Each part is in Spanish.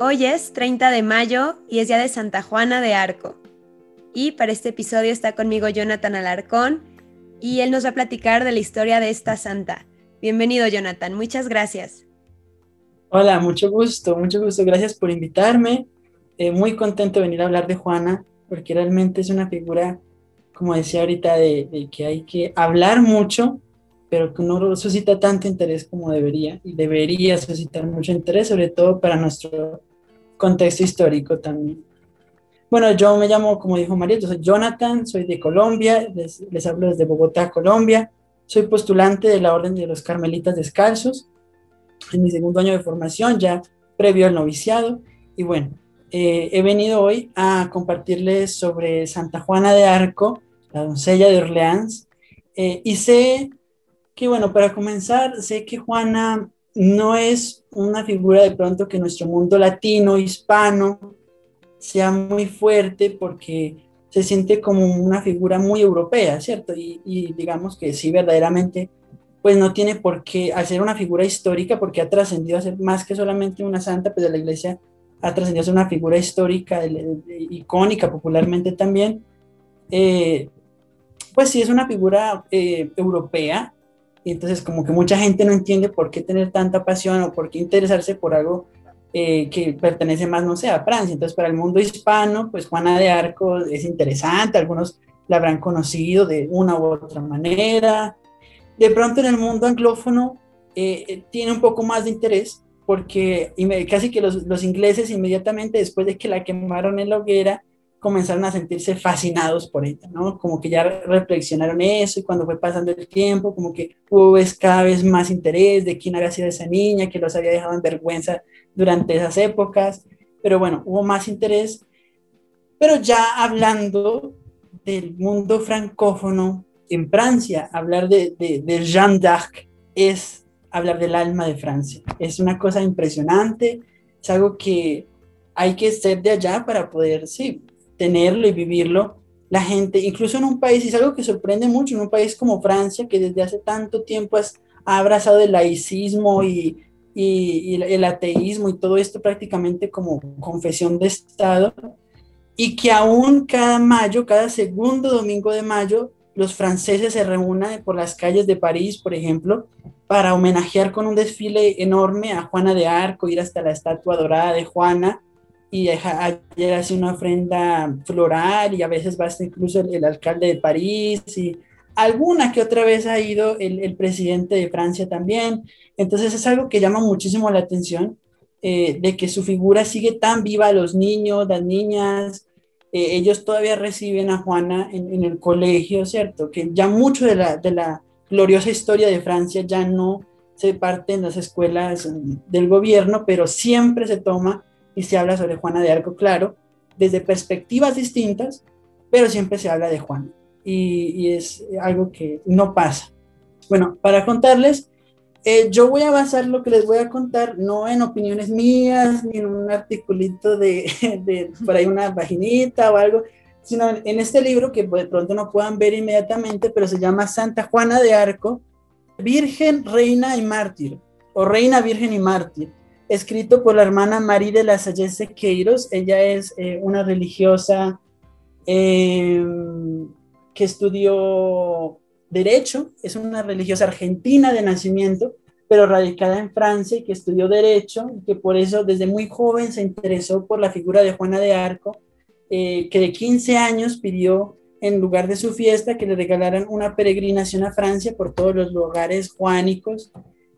Hoy es 30 de mayo y es día de Santa Juana de Arco. Y para este episodio está conmigo Jonathan Alarcón y él nos va a platicar de la historia de esta santa. Bienvenido Jonathan, muchas gracias. Hola, mucho gusto, mucho gusto. Gracias por invitarme. Eh, muy contento de venir a hablar de Juana porque realmente es una figura, como decía ahorita, de que hay que hablar mucho pero que no suscita tanto interés como debería, y debería suscitar mucho interés, sobre todo para nuestro contexto histórico también. Bueno, yo me llamo, como dijo María, yo soy Jonathan, soy de Colombia, les, les hablo desde Bogotá, Colombia, soy postulante de la Orden de los Carmelitas Descalzos, en mi segundo año de formación, ya previo al noviciado, y bueno, eh, he venido hoy a compartirles sobre Santa Juana de Arco, la doncella de Orleans, eh, y sé que bueno, para comenzar, sé que Juana no es una figura de pronto que nuestro mundo latino, hispano, sea muy fuerte porque se siente como una figura muy europea, ¿cierto? Y, digamos que sí, verdaderamente, pues no tiene por qué hacer una figura histórica porque ha trascendido a ser más que solamente una santa, pues de la iglesia ha trascendido a ser una figura histórica, icónica popularmente también. Eh, pues sí, es una figura eh, europea, entonces como que mucha gente no entiende por qué tener tanta pasión o por qué interesarse por algo eh, que pertenece más, no sé, a Francia. Entonces para el mundo hispano, pues Juana de Arco es interesante, algunos la habrán conocido de una u otra manera. De pronto en el mundo anglófono eh, eh, tiene un poco más de interés porque casi que los, los ingleses inmediatamente después de que la quemaron en la hoguera, comenzaron a sentirse fascinados por ella, ¿no? Como que ya reflexionaron eso y cuando fue pasando el tiempo, como que hubo cada vez más interés de quién había sido esa niña, que los había dejado en vergüenza durante esas épocas, pero bueno, hubo más interés. Pero ya hablando del mundo francófono en Francia, hablar de, de, de Jeanne d'Arc es hablar del alma de Francia. Es una cosa impresionante, es algo que hay que ser de allá para poder, sí, tenerlo y vivirlo la gente, incluso en un país, y es algo que sorprende mucho, en un país como Francia, que desde hace tanto tiempo ha abrazado el laicismo y, y, el ateísmo y todo esto prácticamente como confesión de Estado, y que aún cada mayo, cada segundo domingo de mayo, los franceses se reúnen por las calles de París, por ejemplo, para homenajear con un desfile enorme a Juana de Arco, ir hasta la estatua dorada de Juana, y ayer hace una ofrenda floral y a veces va hasta incluso el, alcalde de París y alguna que otra vez ha ido el, presidente de Francia también. Entonces es algo que llama muchísimo la atención eh, de que su figura sigue tan viva, los niños, las niñas, eh, ellos todavía reciben a Juana en, en, el colegio, ¿cierto? Que ya mucho de la, de la gloriosa historia de Francia ya no se parte en las escuelas del gobierno, pero siempre se toma y se habla sobre Juana de Arco, claro, desde perspectivas distintas, pero siempre se habla de Juana y, es algo que no pasa. Bueno, para contarles, eh, yo voy a basar lo que les voy a contar no en opiniones mías, ni en un articulito de, de por ahí una vaginita o algo, sino en este libro que de pronto no puedan ver inmediatamente, pero se llama Santa Juana de Arco, Virgen, Reina y Mártir, o Reina, Virgen y Mártir escrito por la hermana María de la Salle Queiros. Ella es eh, una religiosa em, que estudió Derecho, es una religiosa argentina de nacimiento, pero radicada en Francia y que estudió Derecho, y que por eso desde muy joven se interesó por la figura de Juana de Arco, eh, que de 15 años pidió en lugar de su fiesta que le regalaran una peregrinación a Francia por todos los lugares juánicos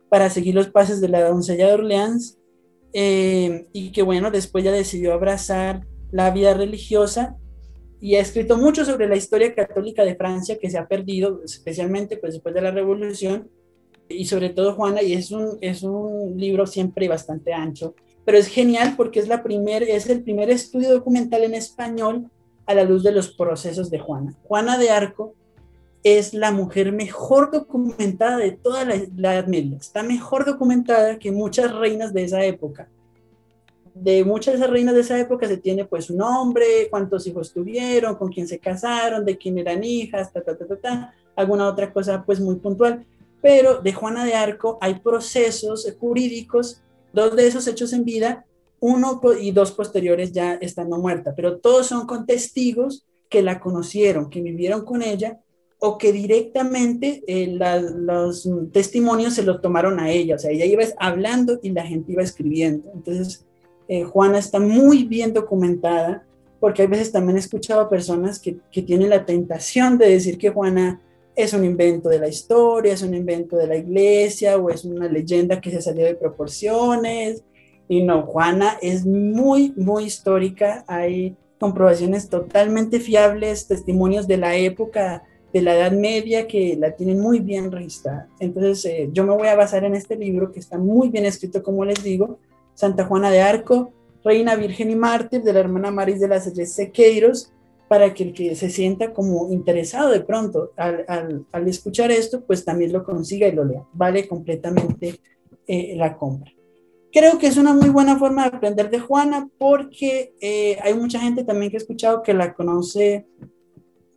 para seguir los pasos de la doncella de Orleans eh, y que bueno, después ya decidió abrazar la vida religiosa y ha escrito mucho sobre la historia católica de Francia que se ha perdido, especialmente pues, después de la revolución, y sobre todo Juana, y es un, es un libro siempre bastante ancho, pero es genial porque es, la primer, es el primer estudio documental en español a la luz de los procesos de Juana. Juana de Arco es la mujer mejor documentada de toda la, Edad Media. Está mejor documentada que muchas reinas de esa época. De muchas de esas reinas de esa época se tiene pues su nombre, cuántos hijos tuvieron, con quién se casaron, de quién eran hijas, ta, ta, ta, ta, ta, alguna otra cosa pues muy puntual. Pero de Juana de Arco hay procesos jurídicos, dos de esos hechos en vida, uno y dos posteriores ya estando muerta, pero todos son con testigos que la conocieron, que vivieron con ella o que directamente eh, los testimonios se los tomaron a ella, o sea, ella iba hablando y la gente iba escribiendo. Entonces, eh, Juana está muy bien documentada, porque hay veces también he escuchado a personas que, que tienen la tentación de decir que Juana es un invento de la historia, es un invento de la iglesia o es una leyenda que se salió de proporciones. Y no, Juana es muy, muy histórica. Hay comprobaciones totalmente fiables, testimonios de la época de la Edad Media que la tienen muy bien registrada. Entonces, eh, yo me voy a basar en este libro que está muy bien escrito, como les digo, Santa Juana de Arco, Reina Virgen y Mártir de la hermana Maris de las Sequeiros, para que el que se sienta como interesado de pronto al, al, escuchar esto, pues también lo consiga y lo lea. Vale completamente eh, la compra. Creo que es una muy buena forma de aprender de Juana porque eh, hay mucha gente también que he escuchado que la conoce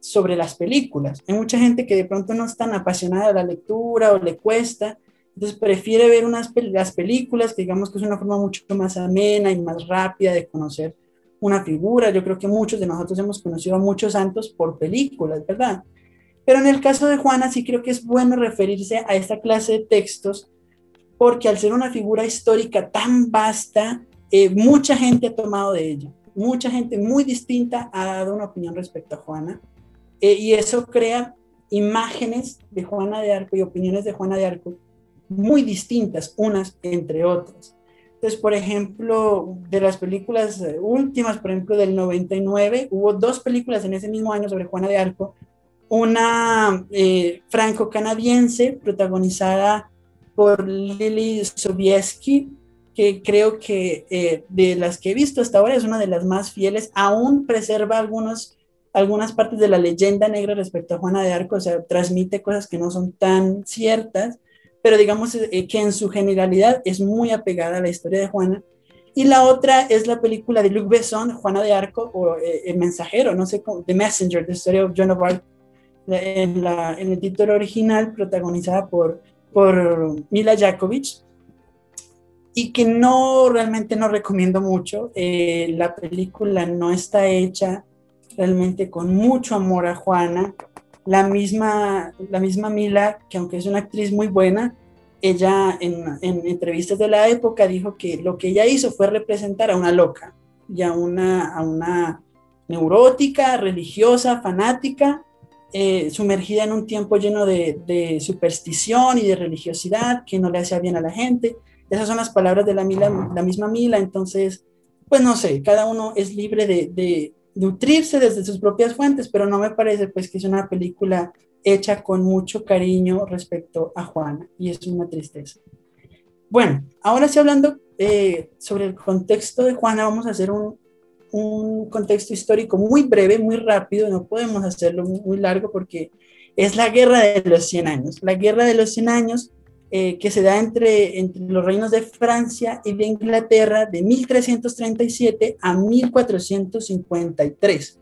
sobre las películas. Hay mucha gente que de pronto no es tan apasionada de la lectura o le cuesta, entonces prefiere ver unas las películas, que digamos que es una forma mucho más amena y más rápida de conocer una figura. Yo creo que muchos de nosotros hemos conocido a muchos santos por películas, ¿verdad? Pero en el caso de Juana sí creo que es bueno referirse a esta clase de textos porque al ser una figura histórica tan vasta, eh, mucha gente ha tomado de ella. Mucha gente muy distinta ha dado una opinión respecto a Juana eh, y eso crea imágenes de Juana de Arco y opiniones de Juana de Arco muy distintas unas entre otras. Entonces, por ejemplo, de las películas eh, últimas, por ejemplo, del 99, hubo dos películas en ese mismo año sobre Juana de Arco. Una eh, franco-canadiense protagonizada por Lily Sobieski, que creo que de las que he visto hasta ahora es una de las más fieles, aún preserva algunos algunas partes de la leyenda negra respecto a Juana de Arco, o sea, transmite cosas que no son tan ciertas, pero digamos eh, que en su generalidad es muy apegada a la historia de Juana. Y la otra es la película de Luc Besson, Juana de Arco, o eh, El Mensajero, no sé cómo, The Messenger, The Story of Joan of Arc, en, la, en el título original, protagonizada por, por Mila Jakovic, y que no, realmente no recomiendo mucho. Eh, la película no está hecha realmente con mucho amor a Juana. La misma, la misma Mila, que aunque es una actriz muy buena, ella en, entrevistas de la época dijo que lo que ella hizo fue representar a una loca y a una, a una neurótica, religiosa, fanática, eh, sumergida en un tiempo lleno de, de, superstición y de religiosidad que no le hacía bien a la gente. Esas son las palabras de la, Mila, la misma Mila, entonces, pues no sé, cada uno es libre de, nutrirse desde sus propias fuentes, pero no me parece pues que es una película hecha con mucho cariño respecto a Juana y es una tristeza. Bueno, ahora sí hablando eh, sobre el contexto de Juana, vamos a hacer un, un, contexto histórico muy breve, muy rápido, no podemos hacerlo muy largo porque es la guerra de los 100 años. La guerra de los 100 años eh, que se da entre, entre los reinos de Francia y de Inglaterra de 1337 a 1453.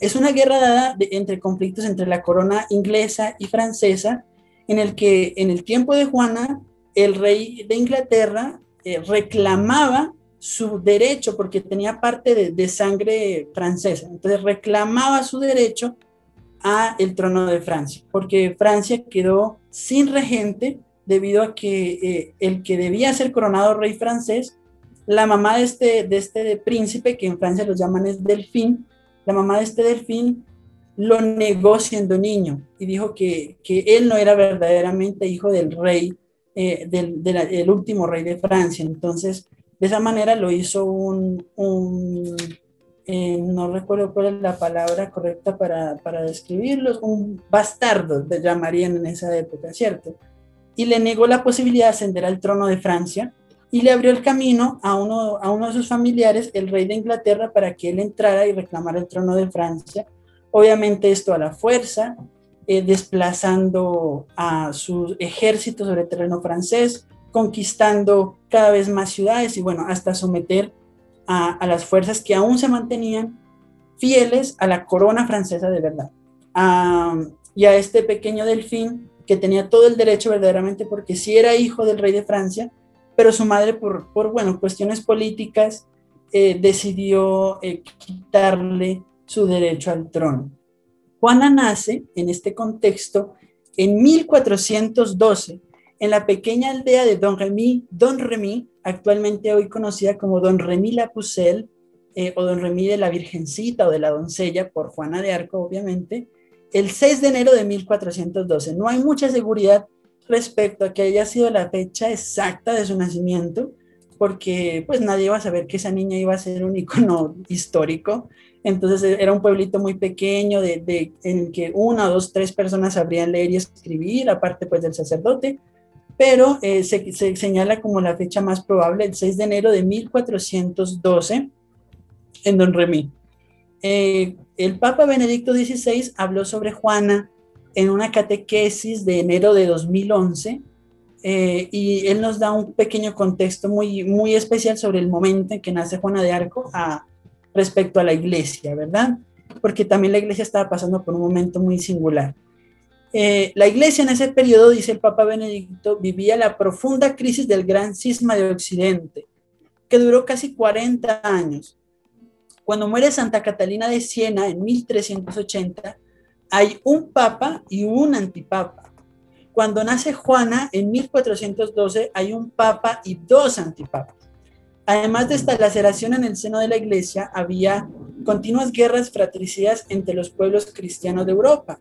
Es una guerra dada entre conflictos entre la corona inglesa y francesa, en el que en el tiempo de Juana, el rey de Inglaterra eh, reclamaba su derecho, porque tenía parte de, de, sangre francesa, entonces reclamaba su derecho a el trono de Francia, porque Francia quedó sin regente debido a que eh, el que debía ser coronado rey francés, la mamá de este, de este príncipe, que en Francia los llaman es Delfín, la mamá de este Delfín lo negó siendo niño y dijo que, que él no era verdaderamente hijo del rey, eh, del, último rey de Francia. Entonces, de esa manera lo hizo un, un eh, no recuerdo cuál es la palabra correcta para, para describirlos, un bastardo, le llamarían en esa época, ¿cierto? Y le negó la posibilidad de ascender al trono de Francia y le abrió el camino a uno, a uno de sus familiares, el rey de Inglaterra, para que él entrara y reclamara el trono de Francia. Obviamente esto a la fuerza, eh, desplazando a su ejército sobre el terreno francés, conquistando cada vez más ciudades y bueno, hasta someter a, las fuerzas que aún se mantenían fieles a la corona francesa de verdad. y a este pequeño delfín que tenía todo el derecho verdaderamente, porque si era hijo del rey de Francia, pero su madre por, por bueno, cuestiones políticas eh, decidió eh, quitarle su derecho al trono. Juana nace en este contexto en 1412 en la pequeña aldea de Don Remy, Don Remy, actualmente hoy conocida como Don Remy La Pucelle, eh, o Don Remy de la Virgencita o de la Doncella, por Juana de Arco, obviamente, el 6 de enero de 1412. No hay mucha seguridad respecto a que haya sido la fecha exacta de su nacimiento, porque pues nadie iba a saber que esa niña iba a ser un icono histórico. Entonces e, era un pueblito muy pequeño de, en el que una, dos, tres personas sabrían leer y escribir, aparte pues del sacerdote, pero eh, se, se, señala como la fecha más probable, el 6 de enero de 1412, en Don Remy. Eh, el Papa Benedicto XVI habló sobre Juana en una catequesis de enero de 2011 eh, y él nos da un pequeño contexto muy, muy especial sobre el momento en que nace Juana de Arco respecto a la iglesia, ¿verdad? Porque también la iglesia estaba pasando por un momento muy singular. Eh, la iglesia en ese periodo, dice el Papa Benedicto, vivía la profunda crisis del gran cisma de Occidente, que duró casi 40 años. Cuando muere Santa Catalina de Siena en 1380, hay un papa y un antipapa. Cuando nace Juana en 1412, hay un papa y dos antipapas. Además de esta laceración en el seno de la iglesia, había continuas guerras fratricidas entre los pueblos cristianos de Europa.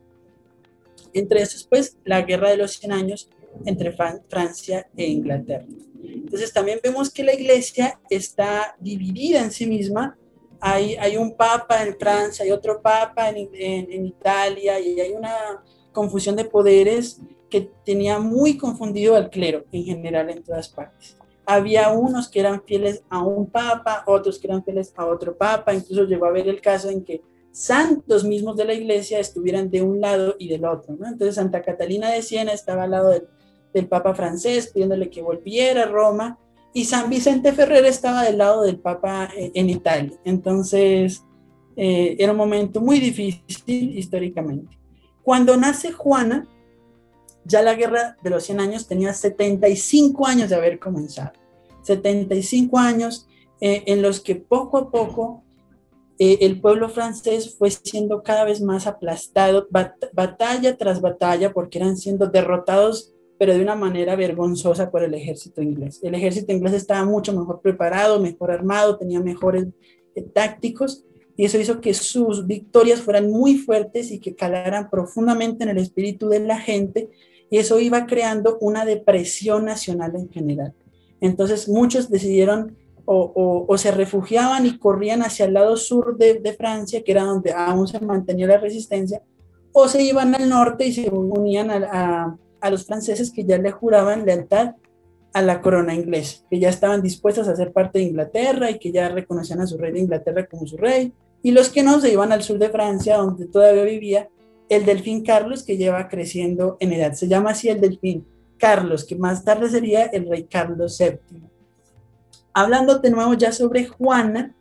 Entre esos, pues, la guerra de los 100 años entre Francia e Inglaterra. Entonces, también vemos que la iglesia está dividida en sí misma hay, un papa en Francia, hay otro papa en, Italia y hay una confusión de poderes que tenía muy confundido al clero en general en todas partes. Había unos que eran fieles a un papa, otros que eran fieles a otro papa, incluso llegó a haber el caso en que santos mismos de la iglesia estuvieran de un lado y del otro. Entonces Santa Catalina de Siena estaba al lado del, del Papa francés pidiéndole que volviera a Roma y San Vicente Ferrer estaba del lado del Papa en Italia. Entonces, eh, era un momento muy difícil históricamente. Cuando nace Juana, ya la guerra de los 100 años tenía 75 años de haber comenzado. 75 años eh, en los que poco a poco eh, el pueblo francés fue siendo cada vez más aplastado, batalla tras batalla, porque eran siendo derrotados pero de una manera vergonzosa por el ejército inglés. El ejército inglés estaba mucho mejor preparado, mejor armado, tenía mejores eh, tácticos y eso hizo que sus victorias fueran muy fuertes y que calaran profundamente en el espíritu de la gente y eso iba creando una depresión nacional en general. Entonces muchos decidieron o, o, se refugiaban y corrían hacia el lado sur de, de, Francia, que era donde aún se mantenía la resistencia, o se iban al norte y se unían a, a los franceses que ya le juraban lealtad a la corona inglesa, que ya estaban dispuestos a ser parte de Inglaterra y que ya reconocían a su rey de Inglaterra como su rey, y los que no se iban al sur de Francia, donde todavía vivía el delfín Carlos, que lleva creciendo en edad. Se llama así el delfín Carlos, que más tarde sería el rey Carlos VII. Hablando de nuevo ya sobre Juana,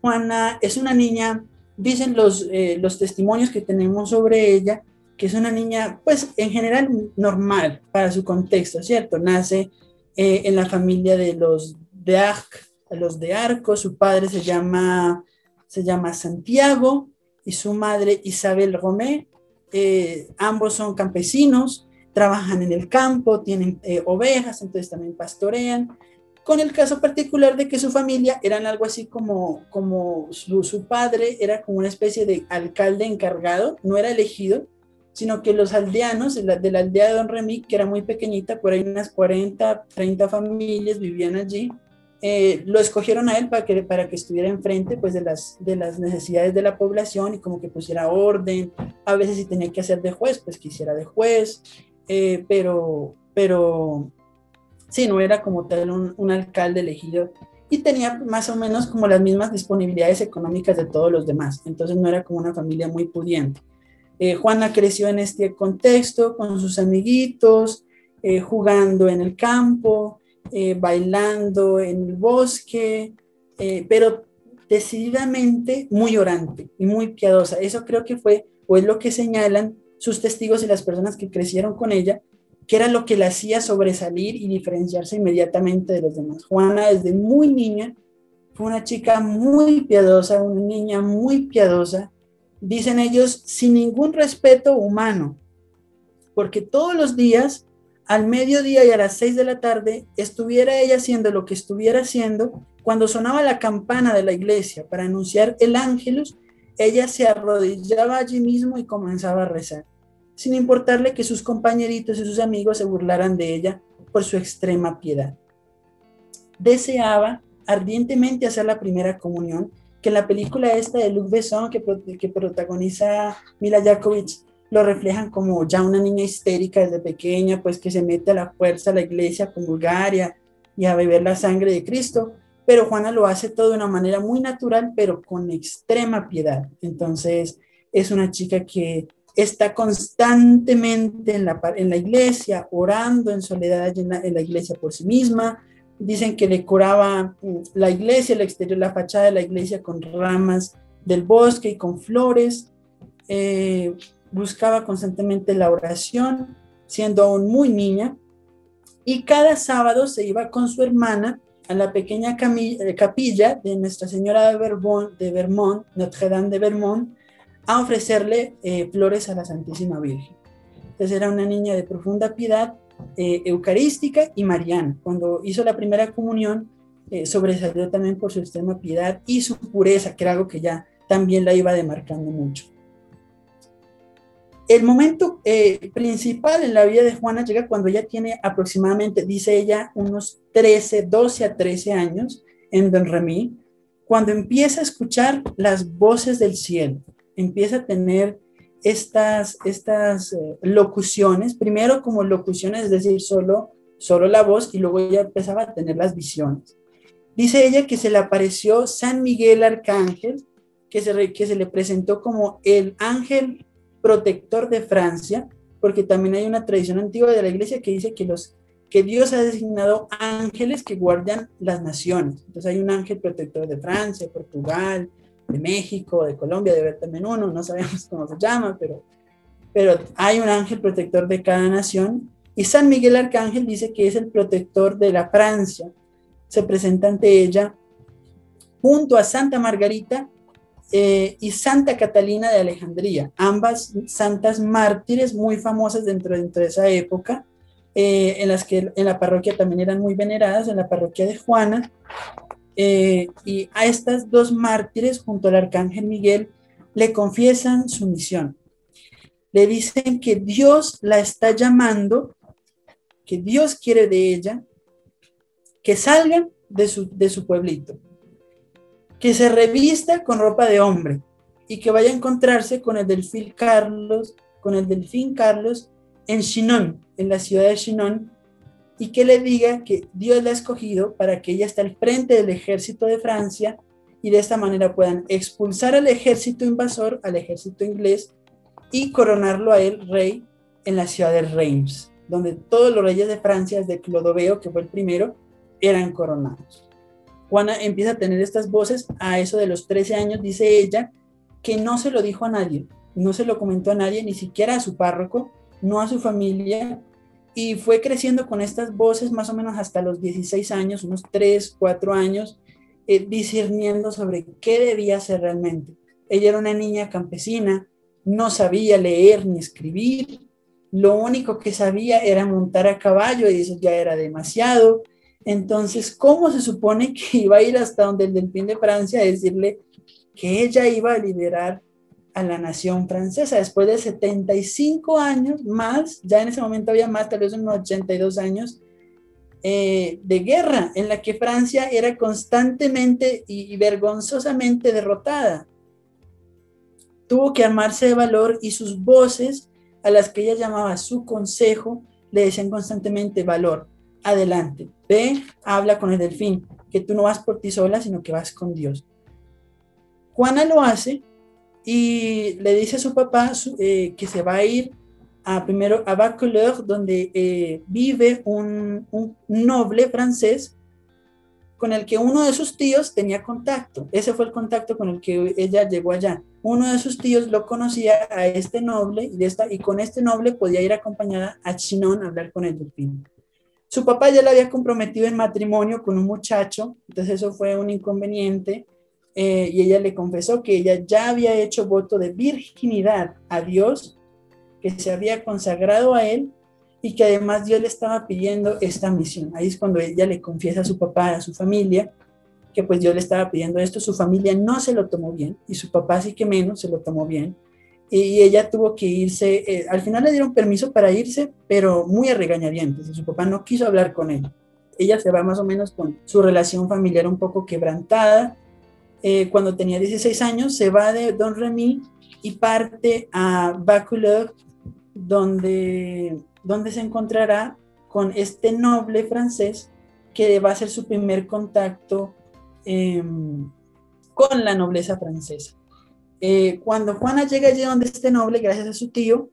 Juana es una niña, dicen los, eh, los testimonios que tenemos sobre ella, que es una niña, pues en general normal para su contexto, ¿cierto? Nace eh, en la familia de los de Arc, los de Arco, su padre se llama, se llama Santiago y su madre Isabel Romé, eh, ambos son campesinos, trabajan en el campo, tienen eh, ovejas, entonces también pastorean, con el caso particular de que su familia eran algo así como, como su, su padre era como una especie de alcalde encargado, no era elegido, sino que los aldeanos de la, aldea de Don Remy, que era muy pequeñita, por ahí unas 40, 30 familias vivían allí, eh, lo escogieron a él para que, para que estuviera enfrente pues, de, las, de las necesidades de la población y como que pusiera orden. A veces si tenía que hacer de juez, pues quisiera de juez, eh, pero, pero sí, no era como tal un, un alcalde elegido y tenía más o menos como las mismas disponibilidades económicas de todos los demás. Entonces no era como una familia muy pudiente. Eh, Juana creció en este contexto con sus amiguitos, eh, jugando en el campo, eh, bailando en el bosque, pero decididamente muy orante y muy piadosa. Eso creo que fue, o es lo que señalan sus testigos y las personas que crecieron con ella, que era lo que le hacía sobresalir y diferenciarse inmediatamente de los demás. Juana desde muy niña fue una chica muy piadosa, una niña muy piadosa, dicen ellos, sin ningún respeto humano, porque todos los días, al mediodía y a las seis de la tarde, estuviera ella haciendo lo que estuviera haciendo, cuando sonaba la campana de la iglesia para anunciar el ángelus, ella se arrodillaba allí mismo y comenzaba a rezar sin importarle que sus compañeritos y sus amigos se burlaran de ella por su extrema piedad. Deseaba ardientemente hacer la primera comunión, que en la película esta de Luc Besson que, que protagoniza Mila Jakovic lo reflejan como ya una niña histérica desde pequeña, pues que se mete a la fuerza a la iglesia con Bulgaria y a beber la sangre de Cristo, pero Juana lo hace todo de una manera muy natural, pero con extrema piedad. Entonces es una chica que está constantemente en la, en la iglesia, orando en soledad en la, iglesia por sí misma. Dicen que decoraba mm, la iglesia, el exterior, la fachada de la iglesia con ramas del bosque y con flores. Eh, buscaba constantemente la oración, siendo aún muy niña. Y cada sábado se iba con su hermana a la pequeña eh, capilla de Nuestra Señora de Vermont, de Vermont Notre Dame de Vermont, a ofrecerle eh, flores a la Santísima Virgen. Entonces era una niña de profunda piedad eh, eucarística y mariana. Cuando hizo la primera comunión, eh, sobresalió también por su extrema piedad y su pureza, que era algo que ya también la iba demarcando mucho. El momento principal en la vida de Juana llega cuando ella tiene aproximadamente, dice ella, unos 13, 12 a 13 años en Don Remy, cuando empieza a escuchar las voces del cielo empieza a tener estas, estas eh, locuciones, primero como locuciones, es decir, solo, solo la voz, y luego ya empezaba a tener las visiones. Dice ella que se le apareció San Miguel Arcángel, que se, que se le presentó como el ángel protector de Francia, porque también hay una tradición antigua de la iglesia que dice que, los, que Dios ha designado ángeles que guardan las naciones. Entonces hay un ángel protector de Francia, Portugal, de México, de Colombia, de ver también uno, no sabemos cómo se llama, pero, pero hay un ángel protector de cada nación. Y San Miguel Arcángel dice que es el protector de la Francia. Se presenta ante ella junto a Santa Margarita eh, y Santa Catalina de Alejandría, ambas santas mártires muy famosas dentro, dentro de esa época, eh, en las que en la parroquia también eran muy veneradas, en la parroquia de Juana, eh, y a estas dos mártires junto al arcángel Miguel le confiesan su misión. Le dicen que Dios la está llamando, que Dios quiere de ella, que salgan de su, de su pueblito, que se revista con ropa de hombre y que vaya a encontrarse con el delfín Carlos, con el delfín Carlos en Chinon, en la ciudad de Chinon, y que le diga que Dios la ha escogido para que ella esté al frente del ejército de Francia y de esta manera puedan expulsar al ejército invasor, al ejército inglés, y coronarlo a él rey en la ciudad de Reims, donde todos los reyes de Francia, desde Clodoveo, que fue el primero, eran coronados. Juana empieza a tener estas voces a eso de los 13 años, dice ella, que no se lo dijo a nadie, no se lo comentó a nadie, ni siquiera a su párroco, no a su familia, y fue creciendo con estas voces más o menos hasta los 16 años, unos 3, 4 años, eh, discerniendo sobre qué debía hacer realmente. Ella era una niña campesina, no sabía leer ni escribir, lo único que sabía era montar a caballo y eso ya era demasiado. Entonces, ¿cómo se supone que iba a ir hasta donde el delfín de Francia a decirle que ella iba a liberar a la nación francesa. Después de 75 años más, ya en ese momento había más, tal vez unos 82 años eh, de guerra, en la que Francia era constantemente y, vergonzosamente derrotada. Tuvo que armarse de valor y sus voces, a las que ella llamaba su consejo, le decían constantemente valor, adelante, ve, habla con el delfín, que tú no vas por ti sola, sino que vas con Dios. Juana lo hace y le dice a su papá eh, que se va a ir a, primero a Bacoleur, donde eh, vive un, un, noble francés con el que uno de sus tíos tenía contacto. Ese fue el contacto con el que ella llegó allá. Uno de sus tíos lo conocía a este noble y, de esta, y con este noble podía ir acompañada a Chinon a hablar con el delfín. Su papá ya la había comprometido en matrimonio con un muchacho, entonces eso fue un inconveniente. Eh, y ella le confesó que ella ya había hecho voto de virginidad a Dios, que se había consagrado a él y que además Dios le estaba pidiendo esta misión. Ahí es cuando ella le confiesa a su papá, a su familia, que pues Dios le estaba pidiendo esto. Su familia no se lo tomó bien y su papá sí que menos se lo tomó bien. Y ella tuvo que irse, eh, al final le dieron permiso para irse, pero muy a regañadientes. Y su papá no quiso hablar con ella. Ella se va más o menos con su relación familiar un poco quebrantada. Eh, cuando tenía 16 años, se va de Don Remy y parte a Baculov, donde donde se encontrará con este noble francés que va a ser su primer contacto em, con la nobleza francesa. Eh, cuando Juana llega allí donde este noble, gracias a su tío,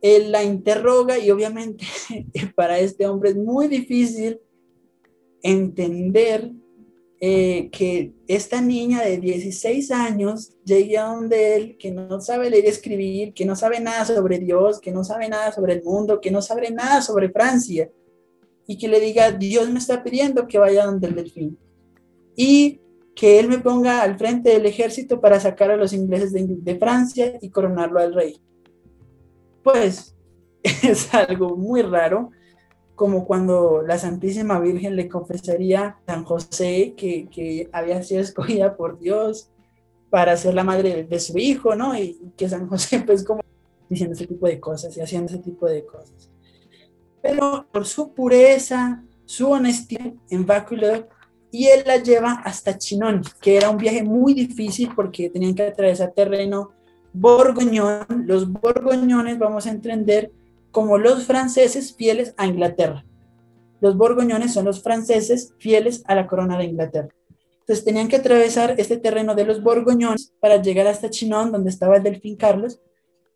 él la interroga y obviamente para este hombre es muy difícil entender eh, que esta niña de 16 años llegue a donde él, que no sabe leer y escribir, que no sabe nada sobre Dios, que no sabe nada sobre el mundo, que no sabe nada sobre Francia, y que le diga, Dios me está pidiendo que vaya donde el delfín. Y que él me ponga al frente del ejército para sacar a los ingleses de, de Francia y coronarlo al rey. Pues es algo muy raro como cuando la Santísima Virgen le confesaría a San José que, había sido escogida por Dios para ser la madre de, su hijo, ¿no? Y que San José, pues, como diciendo ese tipo de cosas y haciendo ese tipo de cosas. Pero por su pureza, su honestidad en Báculo, y él la lleva hasta Chinón, que era un viaje muy difícil porque tenían que atravesar terreno borgoñón. Los borgoñones, vamos a entender, como los franceses fieles a Inglaterra. Los borgoñones son los franceses fieles a la corona de Inglaterra. Entonces tenían que atravesar este terreno de los borgoñones para llegar hasta Chinon, donde estaba el delfín Carlos,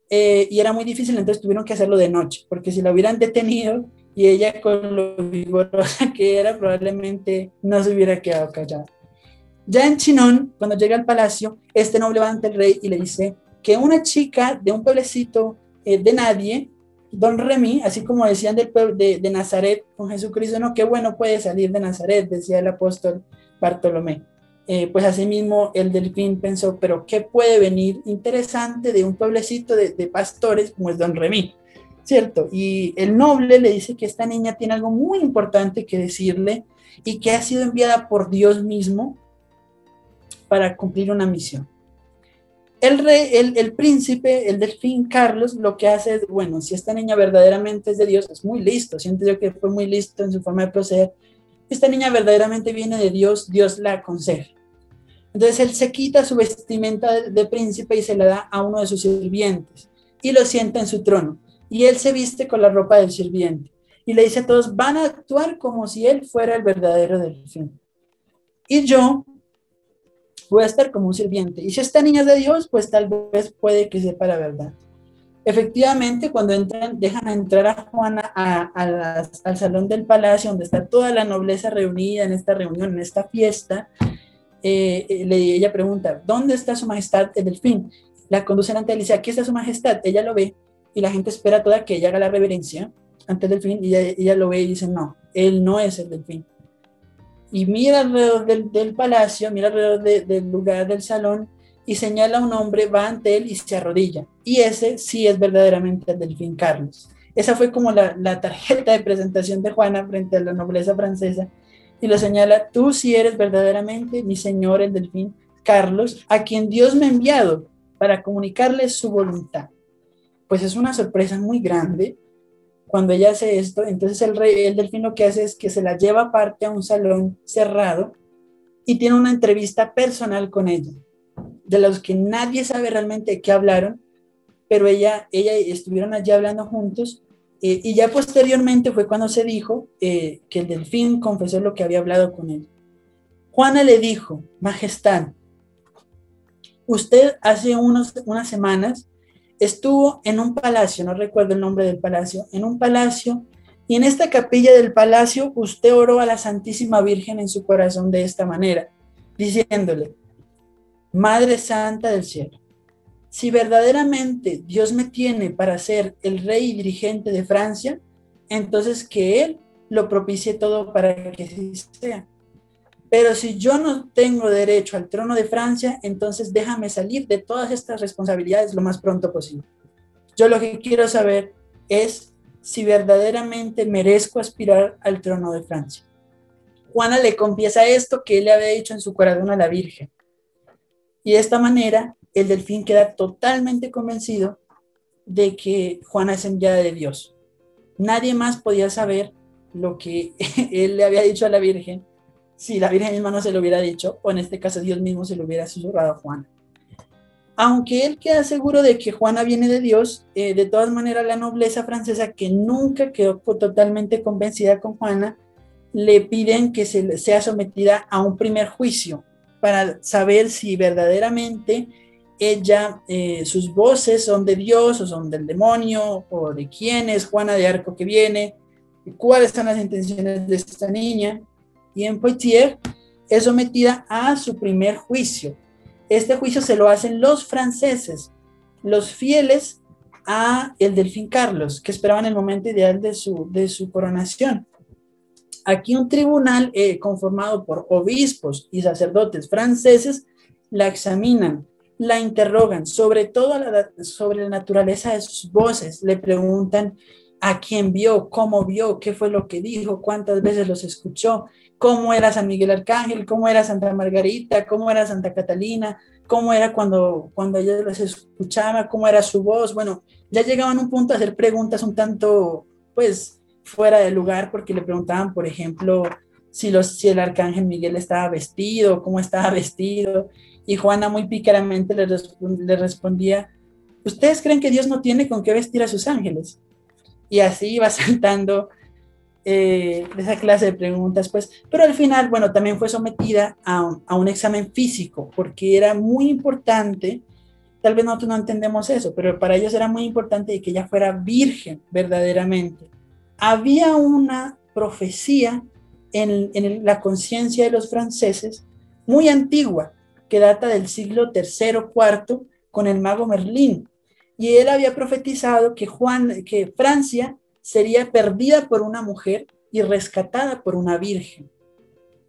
eh, y era muy difícil, entonces tuvieron que hacerlo de noche, porque si la hubieran detenido y ella con lo vigorosa que era, probablemente no se hubiera quedado callada. Ya en Chinon, cuando llega al palacio, este noble va ante el rey y le dice que una chica de un pueblecito eh, de nadie Don Remy, así como decían del pueblo de, Nazaret con Jesucristo, no, qué bueno puede salir de Nazaret, decía el apóstol Bartolomé. Eh, pues asimismo el delfín pensó, pero ¿qué puede venir interesante de un pueblecito de, pastores como es Don Remy? ¿Cierto? Y el noble le dice que esta niña tiene algo muy importante que decirle y que ha sido enviada por Dios mismo para cumplir una misión. El rey, el, príncipe, el delfín Carlos, lo que hace es, bueno, si esta niña verdaderamente es de Dios, es muy listo, siento yo que fue muy listo en su forma de proceder. Esta niña verdaderamente viene de Dios, Dios la aconseja. Entonces él se quita su vestimenta de, príncipe y se la da a uno de sus sirvientes y lo sienta en su trono. Y él se viste con la ropa del sirviente y le dice a todos, van a actuar como si él fuera el verdadero delfín. Y yo, voy a estar como un sirviente. Y si esta niña de Dios, pues tal vez puede que sepa la verdad. Efectivamente, cuando entran, dejan entrar a Juana al salón del palacio, donde está toda la nobleza reunida en esta reunión, en esta fiesta, eh, eh, ella pregunta, ¿dónde está su majestad el delfín? La conducen ante él y aquí está su majestad. Ella lo ve y la gente espera toda que ella haga la reverencia ante el delfín y ella, ella lo ve y dice, no, él no es el delfín y mira alrededor del, palacio, mira alrededor del lugar del salón y señala a un hombre, va ante él y se arrodilla. Y ese sí es verdaderamente el delfín Carlos. Esa fue como la, la, tarjeta de presentación de Juana frente a la nobleza francesa y lo señala, tú sí eres verdaderamente mi señor el delfín Carlos, a quien Dios me ha enviado para comunicarle su voluntad. Pues es una sorpresa muy grande cuando ella hace esto, entonces el rey, el delfín lo que hace es que se la lleva aparte a un salón cerrado y tiene una entrevista personal con ella, de los que nadie sabe realmente qué hablaron, pero ella, ella estuvieron allí hablando juntos eh, y ya posteriormente fue cuando se dijo eh, que el delfín confesó lo que había hablado con él. Juana le dijo, Majestad, usted hace unos, unas semanas estuvo en un palacio, no recuerdo el nombre del palacio, en un palacio Y en esta capilla del palacio usted oró a la Santísima Virgen en su corazón de esta manera, diciéndole, Madre Santa del Cielo, si verdaderamente Dios me tiene para ser el rey y dirigente de Francia, entonces que Él lo propicie todo para que así sea. Pero si yo no tengo derecho al trono de Francia, entonces déjame salir de todas estas responsabilidades lo más pronto posible. Yo lo que quiero saber es si verdaderamente merezco aspirar al trono de Francia. Juana le confiesa esto que él le había dicho en su corazón a la Virgen. Y de esta manera, el delfín queda totalmente convencido de que Juana es enviada de Dios. Nadie más podía saber lo que él le había dicho a la Virgen si la Virgen misma no se lo hubiera dicho, o en este caso Dios mismo se lo hubiera susurrado a Juana. Aunque él queda seguro de que Juana viene de Dios, eh, de todas maneras la nobleza francesa, que nunca quedó totalmente convencida con Juana, le piden que se, sea sometida a un primer juicio para saber si verdaderamente ella, eh, sus voces son de Dios o son del demonio, o de quién es Juana de Arco que viene, y cuáles son las intenciones de esta niña y en Poitiers es sometida a su primer juicio. Este juicio se lo hacen los franceses, los fieles a el delfín Carlos, que esperaban el momento ideal de su, de su coronación. Aquí un tribunal eh, conformado por obispos y sacerdotes franceses la examinan, la interrogan sobre todo sobre la naturaleza de sus voces, le preguntan a quién vio, cómo vio, qué fue lo que dijo, cuántas veces los escuchó, cómo era San Miguel Arcángel, cómo era Santa Margarita, cómo era Santa Catalina, cómo era cuando, cuando ellos los escuchaba, cómo era su voz. Bueno, ya llegaban a un punto a hacer preguntas un tanto, pues, fuera de lugar, porque le preguntaban, por ejemplo, si, los, si el Arcángel Miguel estaba vestido, cómo estaba vestido, y Juana muy pícaramente le, le respondía, ¿ustedes creen que Dios no tiene con qué vestir a sus ángeles? Y así iba saltando eh, esa clase de preguntas, pues, pero al final, bueno, también fue sometida a un, a un, examen físico, porque era muy importante, tal vez nosotros no entendemos eso, pero para ellos era muy importante que ella fuera virgen verdaderamente. Había una profecía en, en la conciencia de los franceses muy antigua, que data del siglo III, IV, con el mago Merlín, y él había profetizado que, Juan, que Francia sería perdida por una mujer y rescatada por una virgen.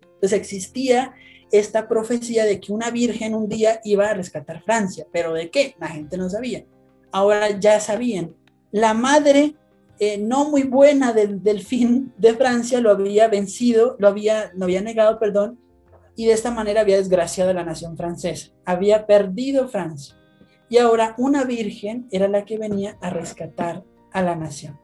Entonces existía esta profecía de que una virgen un día iba a rescatar Francia, pero ¿de qué? La gente no sabía. Ahora ya sabían. La madre eh, no muy buena del delfín de Francia lo había vencido, lo había, lo había negado, perdón, y de esta manera había desgraciado a la nación francesa. Había perdido Francia. Y ahora una virgen era la que venía a rescatar a la nación.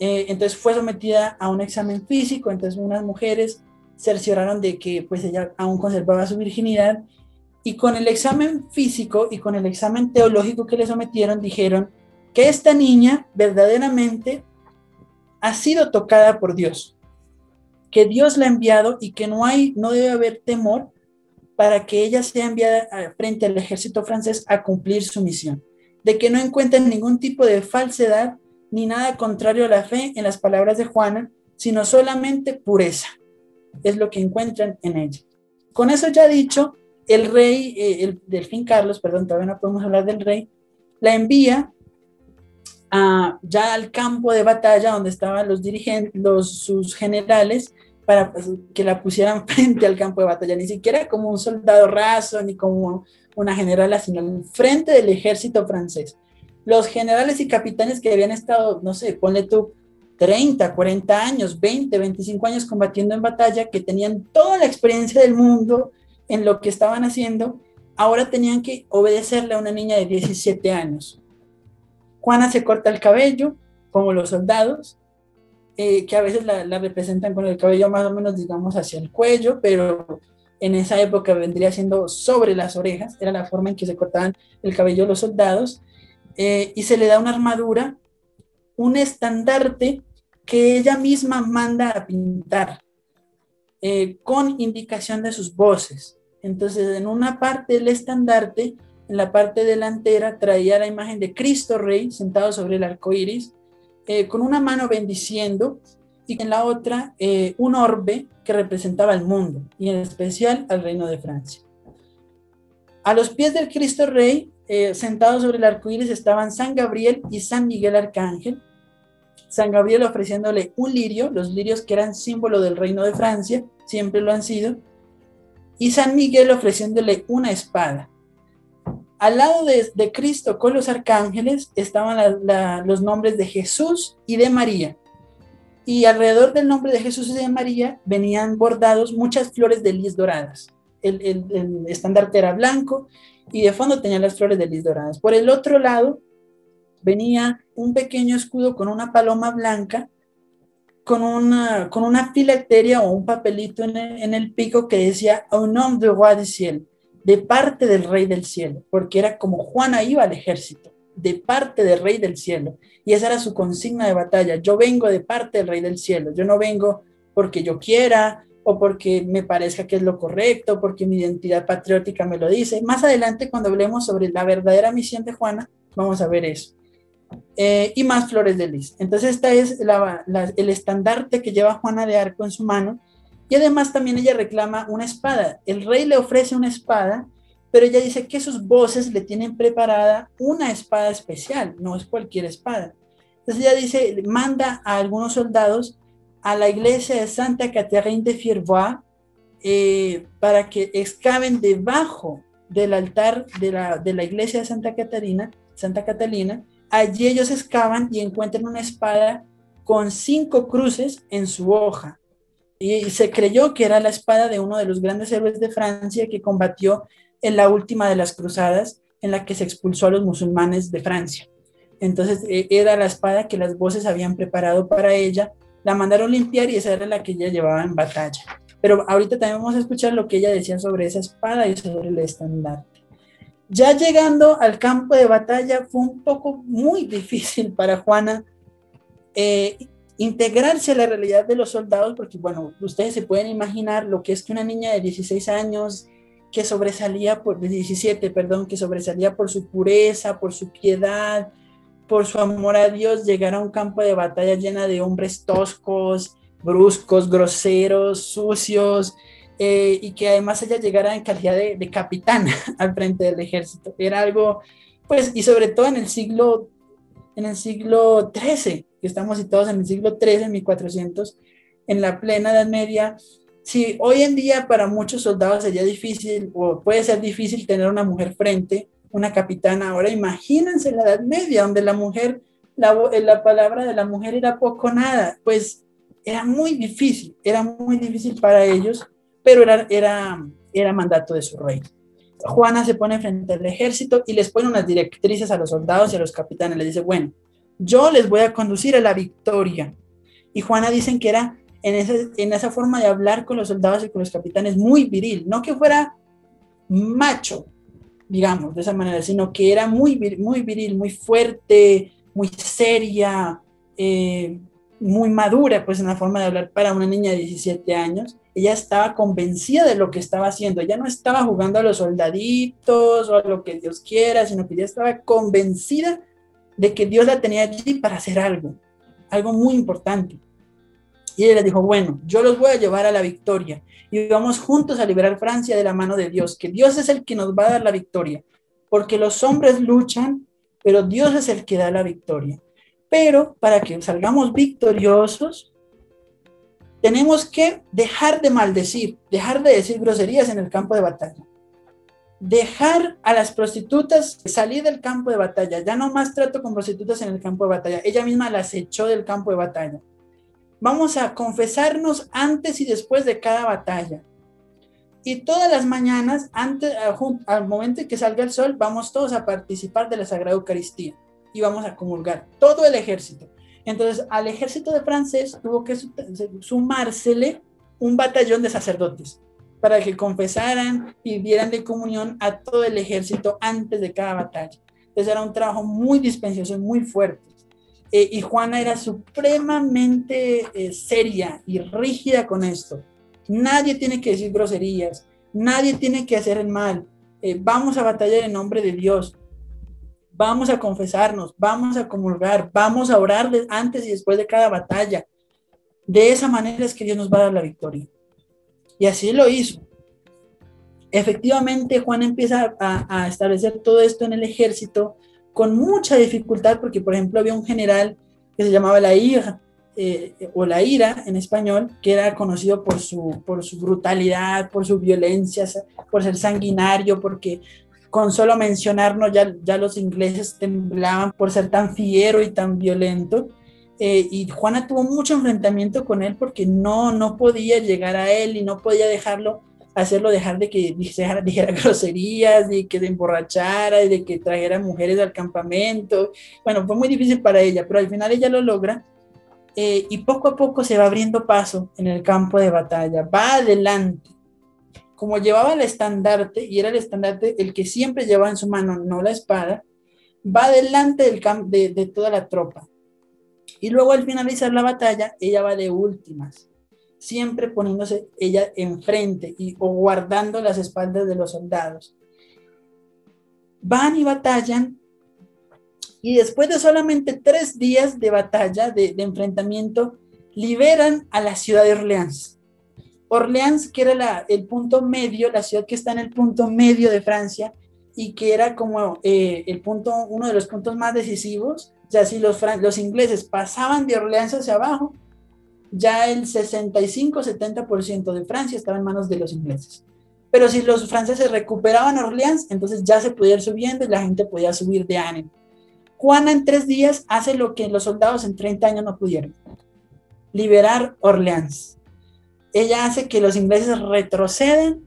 Eh, entonces fue sometida a un examen físico, entonces unas mujeres cercioraron de que pues ella aún conservaba su virginidad y con el examen físico y con el examen teológico que le sometieron dijeron que esta niña verdaderamente ha sido tocada por Dios, que Dios la ha enviado y que no hay no debe haber temor para que ella sea enviada frente al ejército francés a cumplir su misión, de que no encuentren ningún tipo de falsedad ni nada contrario a la fe en las palabras de Juana, sino solamente pureza. Es lo que encuentran en ella. Con eso ya dicho, el rey, eh, el delfín Carlos, perdón, todavía no podemos hablar del rey, la envía a, ya al campo de batalla donde estaban los dirigentes, sus generales, para pues, que la pusieran frente al campo de batalla, ni siquiera como un soldado raso, ni como una generala, sino frente del ejército francés los generales y capitanes que habían estado, no sé, ponle tú 30, 40 años, 20, 25 años combatiendo en batalla, que tenían toda la experiencia del mundo en lo que estaban haciendo, ahora tenían que obedecerle a una niña de 17 años. Juana se corta el cabello, como los soldados, eh, que a veces la, la, representan con el cabello más o menos, digamos, hacia el cuello, pero en esa época vendría siendo sobre las orejas, era la forma en que se cortaban el cabello los soldados, eh, y se le da una armadura, un estandarte que ella misma manda a pintar eh, con indicación de sus voces. Entonces, en una parte del estandarte, en la parte delantera, traía la imagen de Cristo Rey sentado sobre el arco iris, eh, con una mano bendiciendo y en la otra un orbe que representaba el mundo y en especial al reino de Francia. A los pies del Cristo Rey, eh, sentados sobre el arco iris, estaban San Gabriel y San Miguel Arcángel. San Gabriel ofreciéndole un lirio, los lirios que eran símbolo del reino de Francia, siempre lo han sido, y San Miguel ofreciéndole una espada. Al lado de, Cristo con los arcángeles estaban los nombres de Jesús y de María. Y alrededor del nombre de Jesús y de María venían bordados muchas flores de lis doradas. El, el estandarte era blanco y de fondo tenía las flores de lis doradas. Por el otro lado venía un pequeño escudo con una paloma blanca con una, con una filacteria o un papelito en el, en el pico que decía Au nom du roi du ciel, de parte del rey del cielo, porque era como Juana iba al ejército, de parte del rey del cielo. Y esa era su consigna de batalla. Yo vengo de parte del rey del cielo, yo no vengo porque yo quiera o porque me parezca que es lo correcto, porque mi identidad patriótica me lo dice. Más adelante, cuando hablemos sobre la verdadera misión de Juana, vamos a ver eso. Eh, y más flores de lis. Entonces, esta es el estandarte que lleva Juana de Arco en su mano. Y además también ella reclama una espada. El rey le ofrece una espada, pero ella dice que sus voces le tienen preparada una espada especial, no es cualquier espada. Entonces ella dice, manda a algunos soldados a la iglesia de Santa Catherine de Fierbois eh, para que excaven debajo del altar de la, de la iglesia de Santa Catarina, Santa Catalina, Allí ellos excavan y encuentran una espada con cinco cruces en su hoja. Y, se creyó que era la espada de uno de los grandes héroes de Francia que combatió en la última de las cruzadas en la que se expulsó a los musulmanes de Francia. Entonces e, era la espada que las voces habían preparado para ella, la mandaron limpiar y esa era la que ella llevaba en batalla. Pero ahorita también vamos a escuchar lo que ella decía sobre esa espada y sobre el estandarte. Ya llegando al campo de batalla fue un poco muy difícil para Juana eh, integrarse a la realidad de los soldados, porque bueno, ustedes se pueden imaginar lo que es que una niña de 16 años que sobresalía por, de 17, perdón, que sobresalía por su pureza, por su piedad, por su amor a Dios, llegar a un campo de batalla llena de hombres toscos, bruscos, groseros, sucios, eh, y que además ella llegara en calidad de, de, capitana al frente del ejército. Era algo, pues, y sobre todo en el siglo, en el siglo XIII, que estamos situados en el siglo XIII, 1400, en la plena Edad Media. Si hoy en día para muchos soldados sería difícil, o puede ser difícil tener una mujer frente, una capitana, ahora imagínense la Edad Media, donde la mujer, la, la palabra de la mujer era poco nada, pues era muy difícil, era muy difícil para ellos pero era, era, era mandato de su rey. Juana se pone frente al ejército y les pone unas directrices a los soldados y a los capitanes. Les dice, bueno, yo les voy a conducir a la victoria. Y Juana dicen que era en esa, en esa forma de hablar con los soldados y con los capitanes muy viril, no que fuera macho, digamos, de esa manera, sino que era muy, muy viril, muy fuerte, muy seria, eh, muy madura, pues en la forma de hablar para una niña de 17 años ella estaba convencida de lo que estaba haciendo, ella no estaba jugando a los soldaditos o a lo que Dios quiera, sino que ella estaba convencida de que Dios la tenía allí para hacer algo, algo muy importante. Y ella dijo, bueno, yo los voy a llevar a la victoria y vamos juntos a liberar Francia de la mano de Dios, que Dios es el que nos va a dar la victoria, porque los hombres luchan, pero Dios es el que da la victoria. Pero para que salgamos victoriosos, tenemos que dejar de maldecir, dejar de decir groserías en el campo de batalla. Dejar a las prostitutas salir del campo de batalla. Ya no más trato con prostitutas en el campo de batalla. Ella misma las echó del campo de batalla. Vamos a confesarnos antes y después de cada batalla. Y todas las mañanas, antes, al momento en que salga el sol, vamos todos a participar de la Sagrada Eucaristía y vamos a comulgar. Todo el ejército. Entonces, al ejército de francés tuvo que sumársele un batallón de sacerdotes para que confesaran y dieran de comunión a todo el ejército antes de cada batalla. Entonces era un trabajo muy dispensioso, muy fuerte. Eh, y Juana era supremamente eh, seria y rígida con esto. Nadie tiene que decir groserías, nadie tiene que hacer el mal. Eh, vamos a batallar en nombre de Dios. vamos a confesarnos, vamos a comulgar, vamos a orar antes y después de cada batalla. De esa manera es que Dios nos va a dar la victoria. Y así lo hizo. Efectivamente, Juan empieza a, establecer todo esto en el ejército con mucha dificultad, porque por ejemplo había un general que se llamaba la ira, eh, o la ira en español, que era conocido por su, por su brutalidad, por su violencia, por ser sanguinario, porque con solo mencionarnos ya, ya los ingleses temblaban por ser tan fiero y tan violento. Eh, y Juana tuvo mucho enfrentamiento con él porque no, no podía llegar a él y no podía dejarlo, hacerlo dejar de que dijera, dijera groserías, y que se emborrachara y de que trajera mujeres al campamento. Bueno, fue muy difícil para ella, pero al final ella lo logra eh, y poco a poco se va abriendo paso en el campo de batalla, va adelante. Como llevaba el estandarte, y era el estandarte el que siempre llevaba en su mano, no la espada, va adelante del de, de toda la tropa. Y luego al finalizar la batalla, ella va de últimas, siempre poniéndose ella enfrente y, o guardando las espaldas de los soldados. Van y batallan y después de solamente tres días de batalla, de, enfrentamiento, liberan a la ciudad de Orleans. Orleans, que era el punto medio, la ciudad que está en el punto medio de Francia y que era como eh, el punto, uno de los puntos más decisivos. O sea, si los, los ingleses pasaban de Orleans hacia abajo, ya el 65-70% de Francia estaba en manos de los ingleses. Pero si los franceses recuperaban Orleans, entonces ya se podía ir subiendo y la gente podía subir de ánimo. Juana en tres días hace lo que los soldados en 30 años no pudieron, liberar Orleans. Ella hace que los ingleses retroceden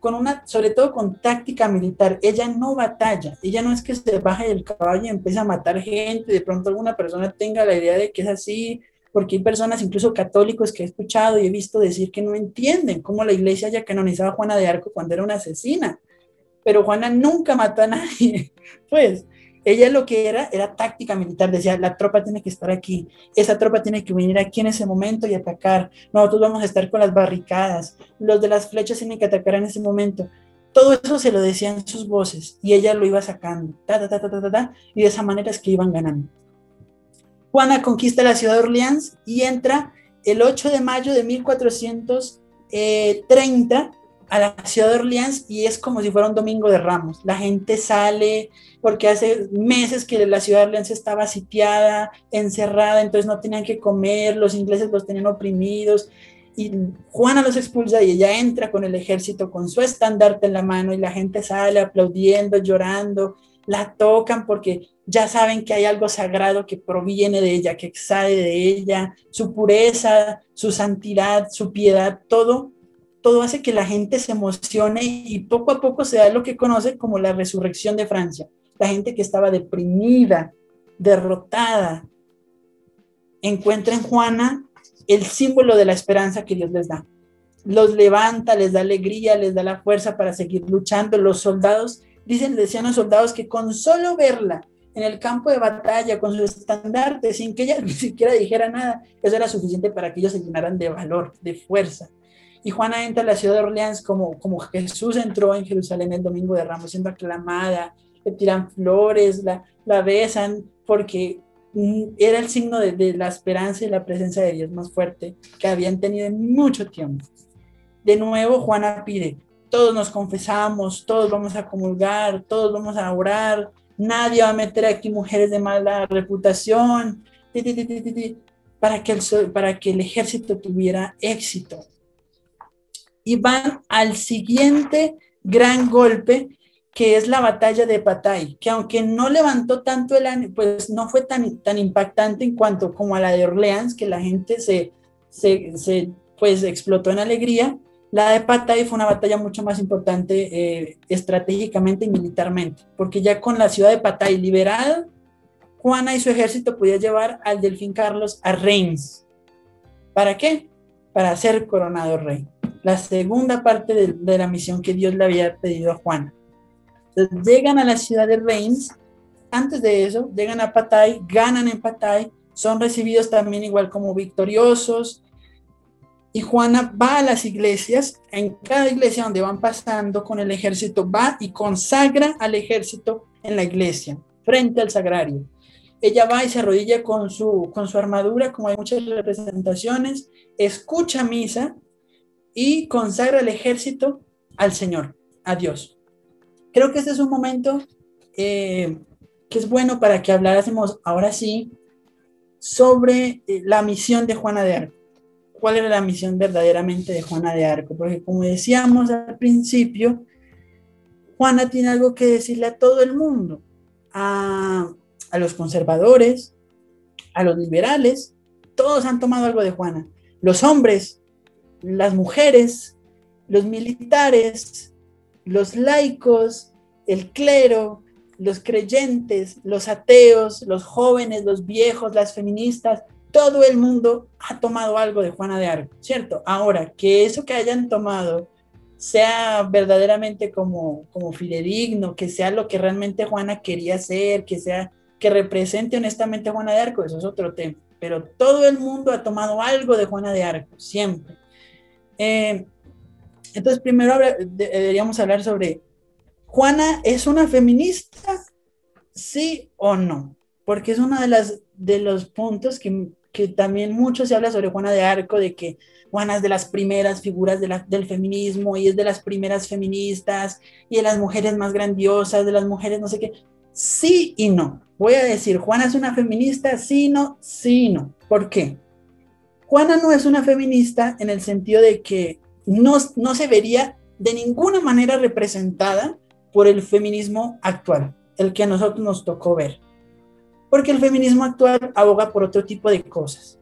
con una, sobre todo con táctica militar. Ella no batalla, ella no es que se baje del caballo y empiece a matar gente, de pronto alguna persona tenga la idea de que es así, porque hay personas, incluso católicos, que he escuchado y he visto decir que no entienden cómo la iglesia haya canonizado a Juana de Arco cuando era una asesina. Pero Juana nunca mató a nadie. Pues ella lo que era era táctica militar, decía, la tropa tiene que estar aquí, esa tropa tiene que venir aquí en ese momento y atacar, nosotros vamos a estar con las barricadas, los de las flechas tienen que atacar en ese momento. Todo eso se lo decían sus voces y ella lo iba sacando, ta, ta, ta, ta, ta, y de esa manera es que iban ganando. Juana conquista la ciudad de Orleans y entra el 8 de mayo de 1430 a la ciudad de Orleans y es como si fuera un domingo de ramos. La gente sale porque hace meses que la ciudad de Orleans estaba sitiada, encerrada, entonces no tenían que comer, los ingleses los tenían oprimidos y Juana los expulsa y ella entra con el ejército con su estandarte en la mano y la gente sale aplaudiendo, llorando, la tocan porque ya saben que hay algo sagrado que proviene de ella, que sale de ella, su pureza, su santidad, su piedad, todo todo hace que la gente se emocione y poco a poco se da lo que conoce como la resurrección de Francia. La gente que estaba deprimida, derrotada, encuentra en Juana el símbolo de la esperanza que Dios les da. Los levanta, les da alegría, les da la fuerza para seguir luchando. Los soldados, dicen, decían los soldados que con solo verla en el campo de batalla, con su estandarte, sin que ella ni siquiera dijera nada, eso era suficiente para que ellos se llenaran de valor, de fuerza. Y Juana entra a la ciudad de Orleans como, como Jesús entró en Jerusalén el domingo de Ramos, siendo aclamada, le tiran flores, la, la besan, porque mm, era el signo de, de, la esperanza y la presencia de Dios más fuerte que habían tenido en mucho tiempo. De nuevo, Juana pide, todos nos confesamos, todos vamos a comulgar, todos vamos a orar, nadie va a meter aquí mujeres de mala reputación, para que el, para que el ejército tuviera éxito y van al siguiente gran golpe, que es la batalla de Patay, que aunque no levantó tanto el pues no fue tan, tan impactante en cuanto como a la de Orleans, que la gente se, se, pues explotó en alegría. La de Patay fue una batalla mucho más importante eh, estratégicamente y militarmente, porque ya con la ciudad de Patay liberada, Juana y su ejército podía llevar al delfín Carlos a Reims. ¿Para qué? Para ser coronado rey la segunda parte de, la misión que Dios le había pedido a Juana. Entonces, llegan a la ciudad de Reims, antes de eso, llegan a Patay, ganan en Patay, son recibidos también igual como victoriosos, y Juana va a las iglesias, en cada iglesia donde van pasando con el ejército, va y consagra al ejército en la iglesia. frente al sagrario. Ella va y se arrodilla con su, con su armadura, como hay muchas representaciones, escucha misa y consagra el ejército al Señor, a Dios. Creo que este es un momento eh, que es bueno para que hablásemos ahora sí sobre eh, la misión de Juana de Arco. ¿Cuál era la misión verdaderamente de Juana de Arco? Porque como decíamos al principio, Juana tiene algo que decirle a todo el mundo, a, a los conservadores, a los liberales, todos han tomado algo de Juana. Los hombres, las mujeres, los militares, los laicos, el clero, los creyentes, los ateos, los jóvenes, los viejos, las feministas, todo el mundo ha tomado algo de Juana de Arco, ¿cierto? Ahora, que eso que hayan tomado sea verdaderamente como, como fidedigno, que sea lo que realmente Juana quería ser, que sea que represente honestamente a Juana de Arco, eso es otro tema. Pero todo el mundo ha tomado algo de Juana de Arco, siempre. Eh, entonces, primero deberíamos hablar sobre, ¿Juana es una feminista? ¿Sí o no? Porque es uno de, las, de los puntos que, que también mucho se habla sobre Juana de Arco, de que Juana es de las primeras figuras del feminismo y es de las primeras feministas y de las mujeres más grandiosas, de las mujeres no sé qué. Sí y no. Voy a decir, Juana es una feminista, sí, no, sí, no. ¿Por qué? Juana no es una feminista en el sentido de que no, no se vería de ninguna manera representada por el feminismo actual, el que a nosotros nos tocó ver. Porque el feminismo actual aboga por otro tipo de cosas.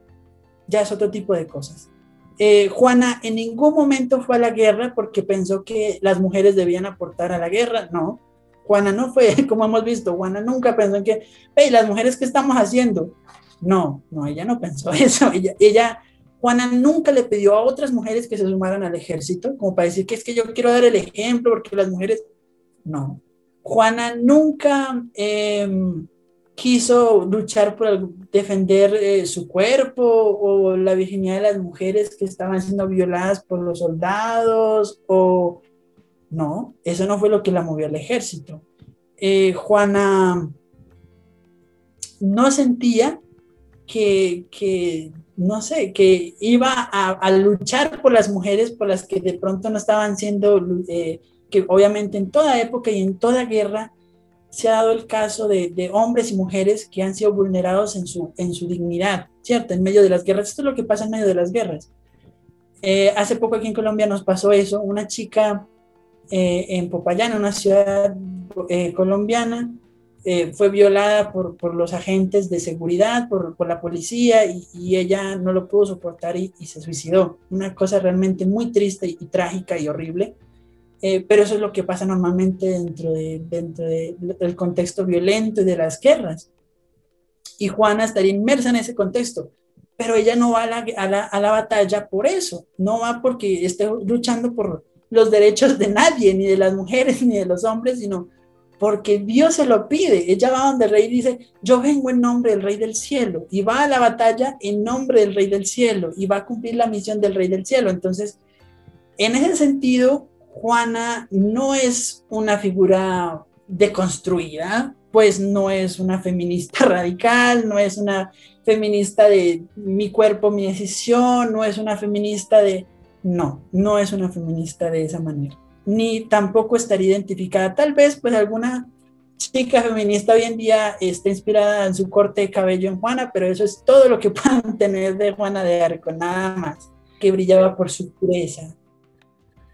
Ya es otro tipo de cosas. Eh, Juana en ningún momento fue a la guerra porque pensó que las mujeres debían aportar a la guerra. No, Juana no fue, como hemos visto, Juana nunca pensó en que, hey, las mujeres, ¿qué estamos haciendo? No, no, ella no pensó eso. Ella, ella, Juana nunca le pidió a otras mujeres que se sumaran al ejército, como para decir que es que yo quiero dar el ejemplo, porque las mujeres, no. Juana nunca em, quiso luchar por defender eh, su cuerpo o la virginidad de las mujeres que estaban siendo violadas por los soldados o no, eso no fue lo que la movió al ejército. Eh, Juana no sentía que, no sé, que iba a, luchar por las mujeres por las que de pronto no estaban siendo, eh, que obviamente en toda época y en toda guerra se ha dado el caso de, hombres y mujeres que han sido vulnerados en su, en su dignidad, ¿cierto? En medio de las guerras. Esto es lo que pasa en medio de las guerras. Eh, hace poco aquí en Colombia nos pasó eso. Una chica eh, en Popayán, una ciudad eh, colombiana, fue violada por, por, los agentes de seguridad, por, por la policía, y, ella no lo pudo soportar y, se suicidó. Una cosa realmente muy triste y, trágica y horrible. Pero eso es lo que pasa normalmente dentro, de, dentro de, del contexto violento y de las guerras. Y Juana estaría inmersa en ese contexto pero ella no va a la, a la, a la batalla por eso, no va porque esté luchando por, los derechos de nadie, ni de las mujeres, ni de los hombres, sino porque Dios se lo pide. Ella va donde el rey dice, yo vengo en nombre del rey del cielo, y va a la batalla en nombre del rey del cielo, y va a cumplir la misión del rey del cielo. Entonces, en ese sentido, Juana no es una figura deconstruida, pues no es una feminista radical, no es una feminista de mi cuerpo, mi decisión, no es una feminista de no, no es una feminista de esa manera, ni tampoco estaría identificada. Tal vez pues alguna chica feminista hoy en día está inspirada en su corte de cabello en Juana, pero eso es todo lo que puedan tener de Juana de Arco, nada más, que brillaba por su pureza.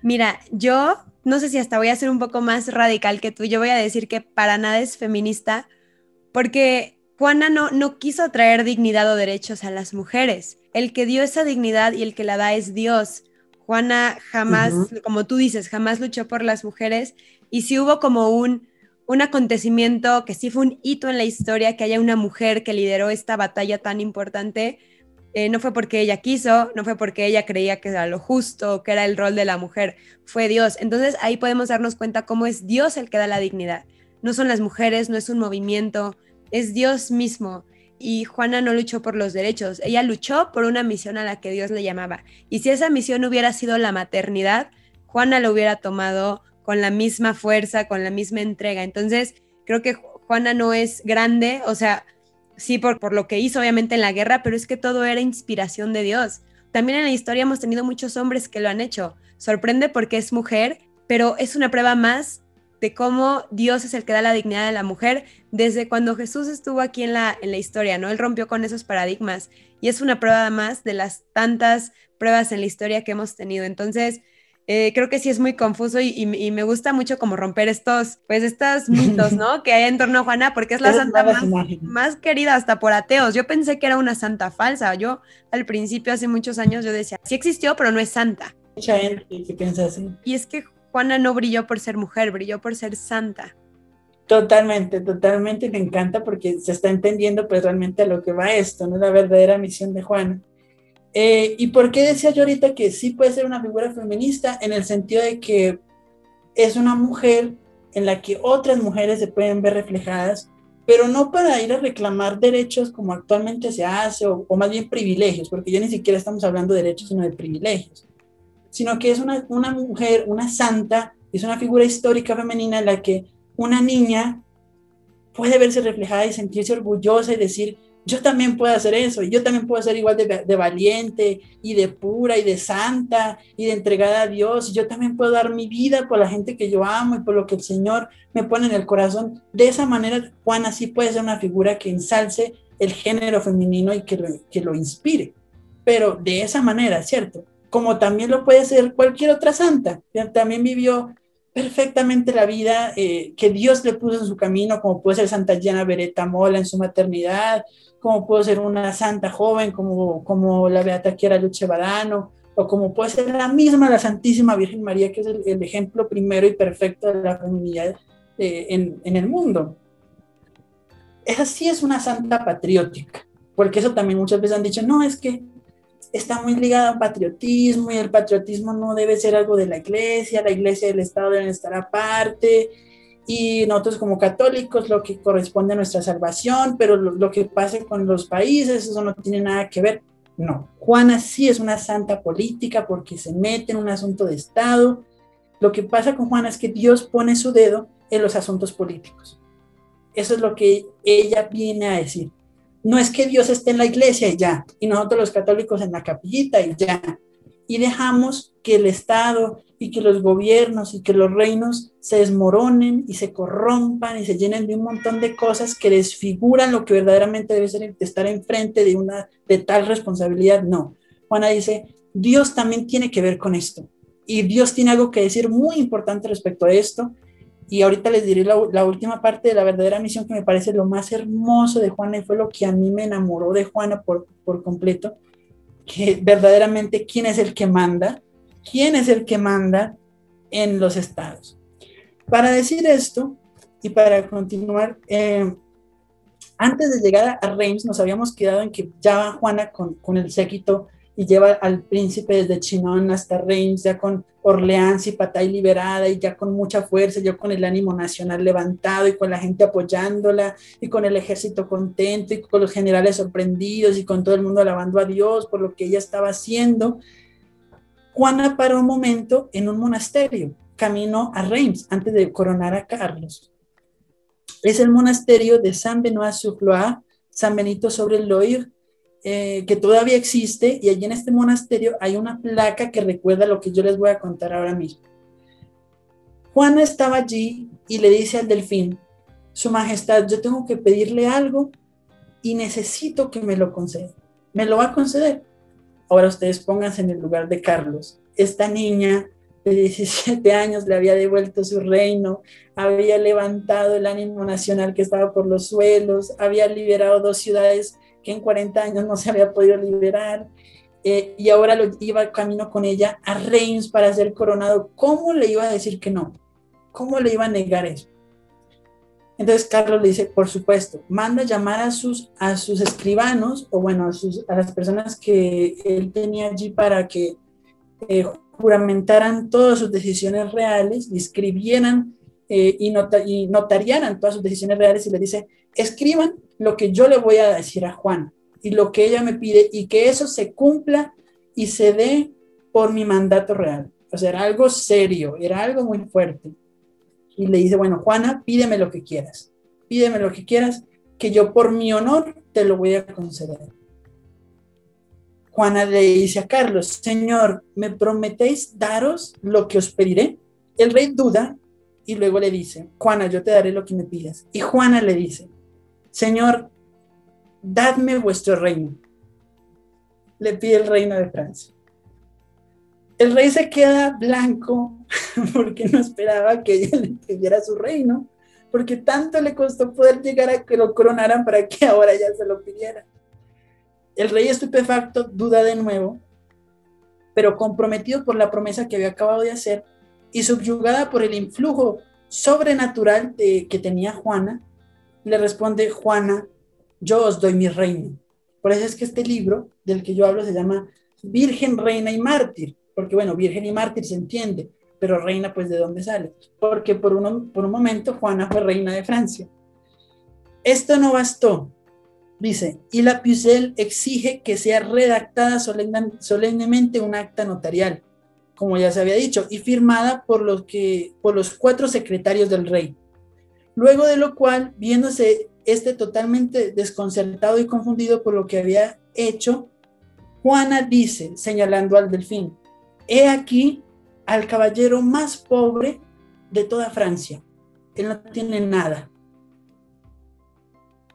Mira, yo no sé si hasta voy a ser un poco más radical que tú, yo voy a decir que para nada es feminista, porque Juana no, no quiso traer dignidad o derechos a las mujeres. El que dio esa dignidad y el que la da es Dios. Juana jamás, como tú dices, jamás luchó por las mujeres y si hubo como un, un acontecimiento que sí fue un hito en la historia, que haya una mujer que lideró esta batalla tan importante, eh, no fue porque ella quiso, no fue porque ella creía que era lo justo, que era el rol de la mujer, fue Dios. Entonces ahí podemos darnos cuenta cómo es Dios el que da la dignidad. No son las mujeres, no es un movimiento, es Dios mismo y Juana no luchó por los derechos, ella luchó por una misión a la que Dios le llamaba. Y si esa misión hubiera sido la maternidad, Juana lo hubiera tomado con la misma fuerza, con la misma entrega. Entonces, creo que Juana no es grande, o sea, sí por, por lo que hizo obviamente en la guerra, pero es que todo era inspiración de Dios. También en la historia hemos tenido muchos hombres que lo han hecho. Sorprende porque es mujer, pero es una prueba más de cómo Dios es el que da la dignidad de la mujer desde cuando Jesús estuvo aquí en la, en la historia, ¿no? Él rompió con esos paradigmas y es una prueba más de las tantas pruebas en la historia que hemos tenido. Entonces, eh, creo que sí es muy confuso y, me gusta mucho como romper estos, pues estos mitos, ¿no? Que hay en torno a Juana, porque es la santa más, más, querida hasta por ateos. Yo pensé que era una santa falsa. Yo al principio, hace muchos años, yo decía, sí existió, pero no es santa. Mucha gente que piensa así. Y es que Juana no brilló por ser mujer, brilló por ser santa. Totalmente, totalmente me encanta porque se está entendiendo pues realmente a lo que va esto, ¿no? La verdadera misión de Juana. Eh, ¿Y por qué decía yo ahorita que sí puede ser una figura feminista? En el sentido de que es una mujer en la que otras mujeres se pueden ver reflejadas, pero no para ir a reclamar derechos como actualmente se hace, o, más bien privilegios, porque ya ni siquiera estamos hablando de derechos, sino de privilegios, sino que es una, una mujer, una santa, es una figura histórica femenina en la que una niña puede verse reflejada y sentirse orgullosa y decir, yo también puedo hacer eso, y yo también puedo ser igual de, valiente y de pura y de santa y de entregada a Dios, y yo también puedo dar mi vida por la gente que yo amo y por lo que el Señor me pone en el corazón. De esa manera, Juana sí puede ser una figura que ensalce el género femenino y que lo, que lo inspire, pero de esa manera, ¿cierto? Como también lo puede ser cualquier otra santa, también vivió perfectamente la vida eh, que Dios le puso en su camino, como puede ser Santa Diana Beretta Mola en su maternidad, como puede ser una santa joven como, como la Beata Chiara Luce Badano, o como puede ser la misma la Santísima Virgen María, que es el, ejemplo primero y perfecto de la feminidad eh, en, en el mundo. Esa sí es una santa patriótica, porque eso también muchas veces han dicho, no, es que está muy ligado al patriotismo y el patriotismo no debe ser algo de la iglesia, la iglesia y el Estado deben estar aparte y nosotros como católicos lo que corresponde a nuestra salvación, pero lo, que pase con los países, eso no tiene nada que ver. No, Juana sí es una santa política porque se mete en un asunto de Estado. Lo que pasa con Juana es que Dios pone su dedo en los asuntos políticos. Eso es lo que ella viene a decir. No es que Dios esté en la iglesia y ya, y nosotros los católicos en la capillita y ya. Y dejamos que el Estado y que los gobiernos y que los reinos se desmoronen y se corrompan y se llenen de un montón de cosas que desfiguran lo que verdaderamente debe ser estar enfrente de una de tal responsabilidad. No. Juana dice, Dios también tiene que ver con esto. Y Dios tiene algo que decir muy importante respecto a esto y ahorita les diré la, última parte de la verdadera misión que me parece lo más hermoso de Juana y fue lo que a mí me enamoró de Juana por, por completo, que verdaderamente quién es el que manda, quién es el que manda en los estados. Para decir esto y para continuar, eh, antes de llegar a Reims nos habíamos quedado en que ya va Juana con, con el séquito y lleva al príncipe desde Chinon hasta Reims, ya con Orleans y Patay liberada y ya con mucha fuerza, ya con el ánimo nacional levantado y con la gente apoyándola y con el ejército contento y con los generales sorprendidos y con todo el mundo alabando a Dios por lo que ella estaba haciendo. Juana paró un momento en un monasterio, camino a Reims, antes de coronar a Carlos. Es el monasterio de San Benoît-sur-Loire, San Benito sobre el Loire, eh, que todavía existe y allí en este monasterio hay una placa que recuerda lo que yo les voy a contar ahora mismo. Juana estaba allí y le dice al delfín, Su Majestad, yo tengo que pedirle algo y necesito que me lo conceda. ¿Me lo va a conceder? Ahora ustedes pónganse en el lugar de Carlos. Esta niña de 17 años le había devuelto su reino, había levantado el ánimo nacional que estaba por los suelos, había liberado dos ciudades que en 40 años no se había podido liberar, eh, y ahora lo iba camino con ella a Reims para ser coronado. ¿Cómo le iba a decir que no? ¿Cómo le iba a negar eso? Entonces Carlos le dice, por supuesto, manda llamar a sus, a sus escribanos, o bueno, a, sus, a las personas que él tenía allí para que eh, juramentaran todas sus decisiones reales y escribieran eh, y, y notariaran todas sus decisiones reales y le dice, escriban lo que yo le voy a decir a Juan y lo que ella me pide y que eso se cumpla y se dé por mi mandato real. O sea, era algo serio, era algo muy fuerte. Y le dice, bueno, Juana, pídeme lo que quieras. pídeme lo que quieras, que yo por mi honor te lo voy a conceder. Juana le dice a Carlos, Señor, ¿me prometéis daros lo que os pediré? El rey duda y luego le dice, Juana, yo te daré lo que me pidas. Y Juana le dice, Señor, dadme vuestro reino. Le pide el reino de Francia. El rey se queda blanco porque no esperaba que ella le pidiera su reino, porque tanto le costó poder llegar a que lo coronaran para que ahora ya se lo pidiera. El rey estupefacto duda de nuevo, pero comprometido por la promesa que había acabado de hacer y subyugada por el influjo sobrenatural que tenía Juana, le responde, Juana, yo os doy mi reino. Por eso es que este libro del que yo hablo se llama Virgen, Reina y Mártir, porque bueno, Virgen y Mártir se entiende, pero reina pues de dónde sale, porque por, por un momento Juana fue reina de Francia. Esto no bastó, Dice, y la Pucelle exige que sea redactada solemnemente un acta notarial, como ya se había dicho, y firmada por los, que, por los cuatro secretarios del rey. Luego de lo cual, viéndose este totalmente desconcertado y confundido por lo que había hecho, Juana dice, señalando al delfín, he aquí al caballero más pobre de toda Francia. Él no tiene nada,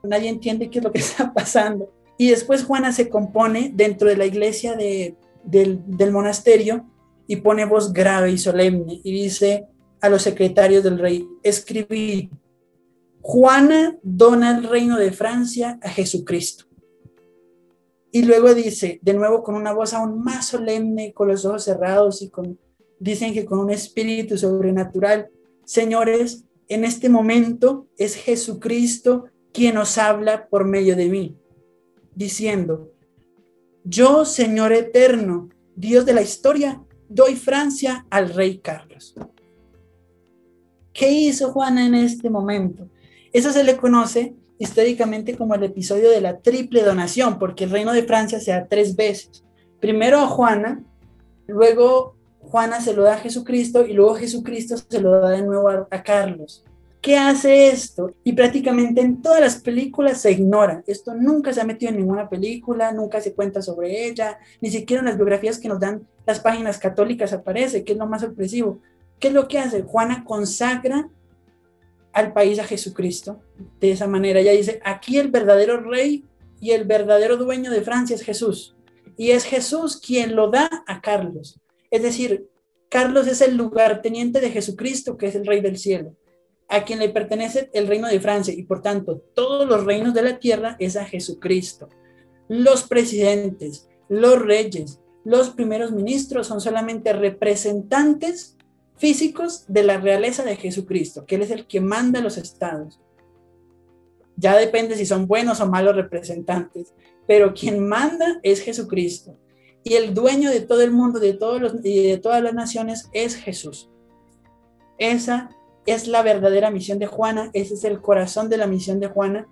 nadie entiende qué es lo que está pasando. Y después Juana se compone dentro de la iglesia del, del monasterio y pone voz grave y solemne y dice a los secretarios del rey, escribid, Juana dona el reino de Francia a Jesucristo. Y luego dice, de nuevo con una voz aún más solemne, con los ojos cerrados y con, dicen que con un espíritu sobrenatural, señores, en este momento es Jesucristo quien os habla por medio de mí, diciendo, yo, Señor eterno, Dios de la historia, doy Francia al rey Carlos. ¿Qué hizo Juana en este momento? Eso se le conoce históricamente como el episodio de la triple donación, porque el reino de Francia se da tres veces. Primero a Juana, luego Juana se lo da a Jesucristo y luego Jesucristo se lo da de nuevo a, Carlos. ¿Qué hace esto? Y prácticamente en todas las películas se ignora. Esto nunca se ha metido en ninguna película, nunca se cuenta sobre ella, ni siquiera en las biografías que nos dan las páginas católicas aparece, que es lo más sorpresivo. ¿Qué es lo que hace? Juana consagra al país a Jesucristo de esa manera. Ella dice, aquí el verdadero rey y el verdadero dueño de Francia es Jesús. Y es Jesús quien lo da a Carlos. Es decir, Carlos es el lugarteniente de Jesucristo, que es el rey del cielo a quien le pertenece el reino de Francia y por tanto todos los reinos de la tierra es a Jesucristo. Los presidentes, los reyes, los primeros ministros son solamente representantes físicos de la realeza de Jesucristo, que Él es el que manda los estados. Ya depende si son buenos o malos representantes, pero quien manda es Jesucristo. Y el dueño de todo el mundo de todos y de todas las naciones es Jesús. Esa es la verdadera misión de Juana, ese es el corazón de la misión de Juana,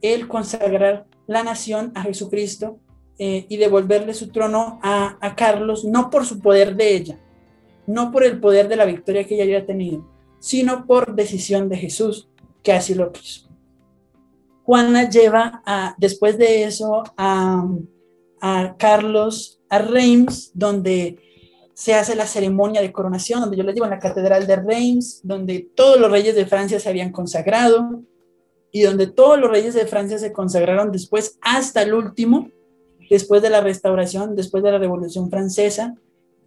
el consagrar la nación a Jesucristo eh, y devolverle su trono a, Carlos, no por su poder de ella, no por el poder de la victoria que ella había tenido, sino por decisión de Jesús, que así lo quiso. Juana lleva a, después de eso a, a Carlos a Reims, donde se hace la ceremonia de coronación, donde yo les digo en la Catedral de Reims, donde todos los reyes de Francia se habían consagrado y donde todos los reyes de Francia se consagraron después hasta el último, después de la restauración, después de la Revolución Francesa.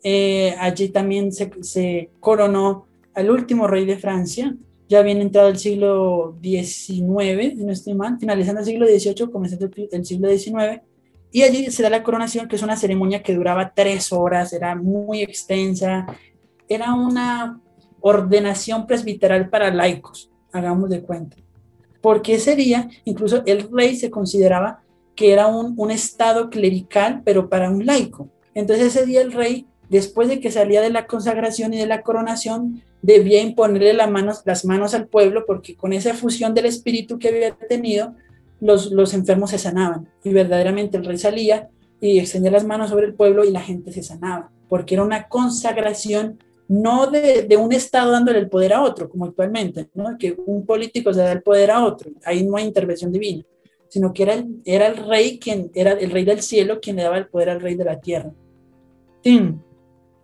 Eh, allí también se, coronó al último rey de Francia, ya habían entrado el siglo XIX, no estoy mal, finalizando el siglo XVIII, comenzando el siglo XIX, y allí se da la coronación, que es una ceremonia que duraba tres horas, era muy extensa, era una ordenación presbiteral para laicos, hagamos de cuenta. Porque ese día, incluso el rey se consideraba que era un, un estado clerical, pero para un laico. Entonces ese día el rey, después de que salía de la consagración y de la coronación, debía imponerle las manos, al pueblo, porque con esa fusión del espíritu que había tenido, los, enfermos se sanaban. Y verdaderamente el rey salía y extendía las manos sobre el pueblo y la gente se sanaba, porque era una consagración no de, un Estado dándole el poder a otro, como actualmente, que un político se da el poder a otro, ahí no hay intervención divina, sino que era el, rey quien era el rey del cielo quien le daba el poder al rey de la tierra.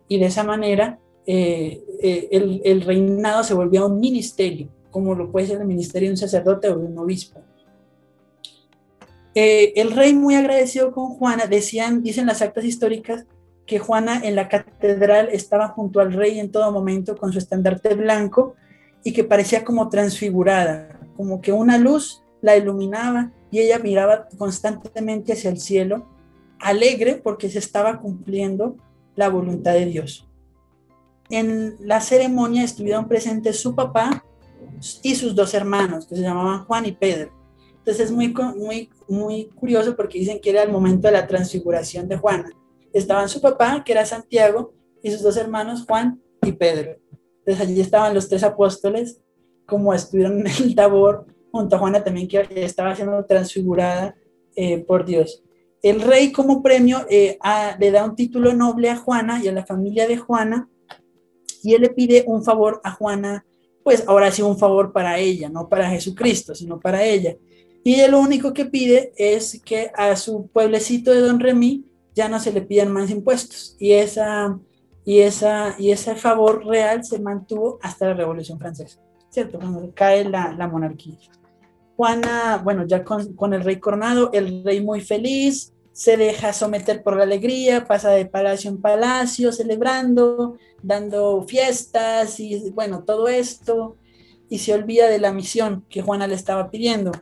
Y de esa manera eh, eh, el, reinado se volvió un ministerio, como lo puede ser el ministerio de un sacerdote o de un obispo. Eh, el rey muy agradecido con Juana, decían, dicen las actas históricas, que Juana en la catedral estaba junto al rey en todo momento con su estandarte blanco y que parecía como transfigurada, como que una luz la iluminaba y ella miraba constantemente hacia el cielo, alegre porque se estaba cumpliendo la voluntad de Dios. En la ceremonia estuvieron presentes su papá y sus dos hermanos, que se llamaban Juan y Pedro. Entonces es muy, muy, muy curioso porque dicen que era el momento de la transfiguración de Juana. Estaban su papá, que era Santiago, y sus dos hermanos, Juan y Pedro. Entonces allí estaban los tres apóstoles, como estuvieron en el Tabor, junto a Juana también, que estaba siendo transfigurada eh, por Dios. El rey como premio eh, le da un título noble a Juana y a la familia de Juana, y él le pide un favor a Juana, pues ahora sí un favor para ella, no para Jesucristo, sino para ella. Y ella lo único que pide es que a su pueblecito de Don Remy ya no se le pidan más impuestos. Y, esa, y, esa, y ese favor real se mantuvo hasta la Revolución Francesa, ¿cierto? Cuando cae la, la monarquía. Juana, bueno, ya con, con, el rey coronado, el rey muy feliz, se deja someter por la alegría, pasa de palacio en palacio, celebrando, dando fiestas y bueno, todo esto, y se olvida de la misión que Juana le estaba pidiendo.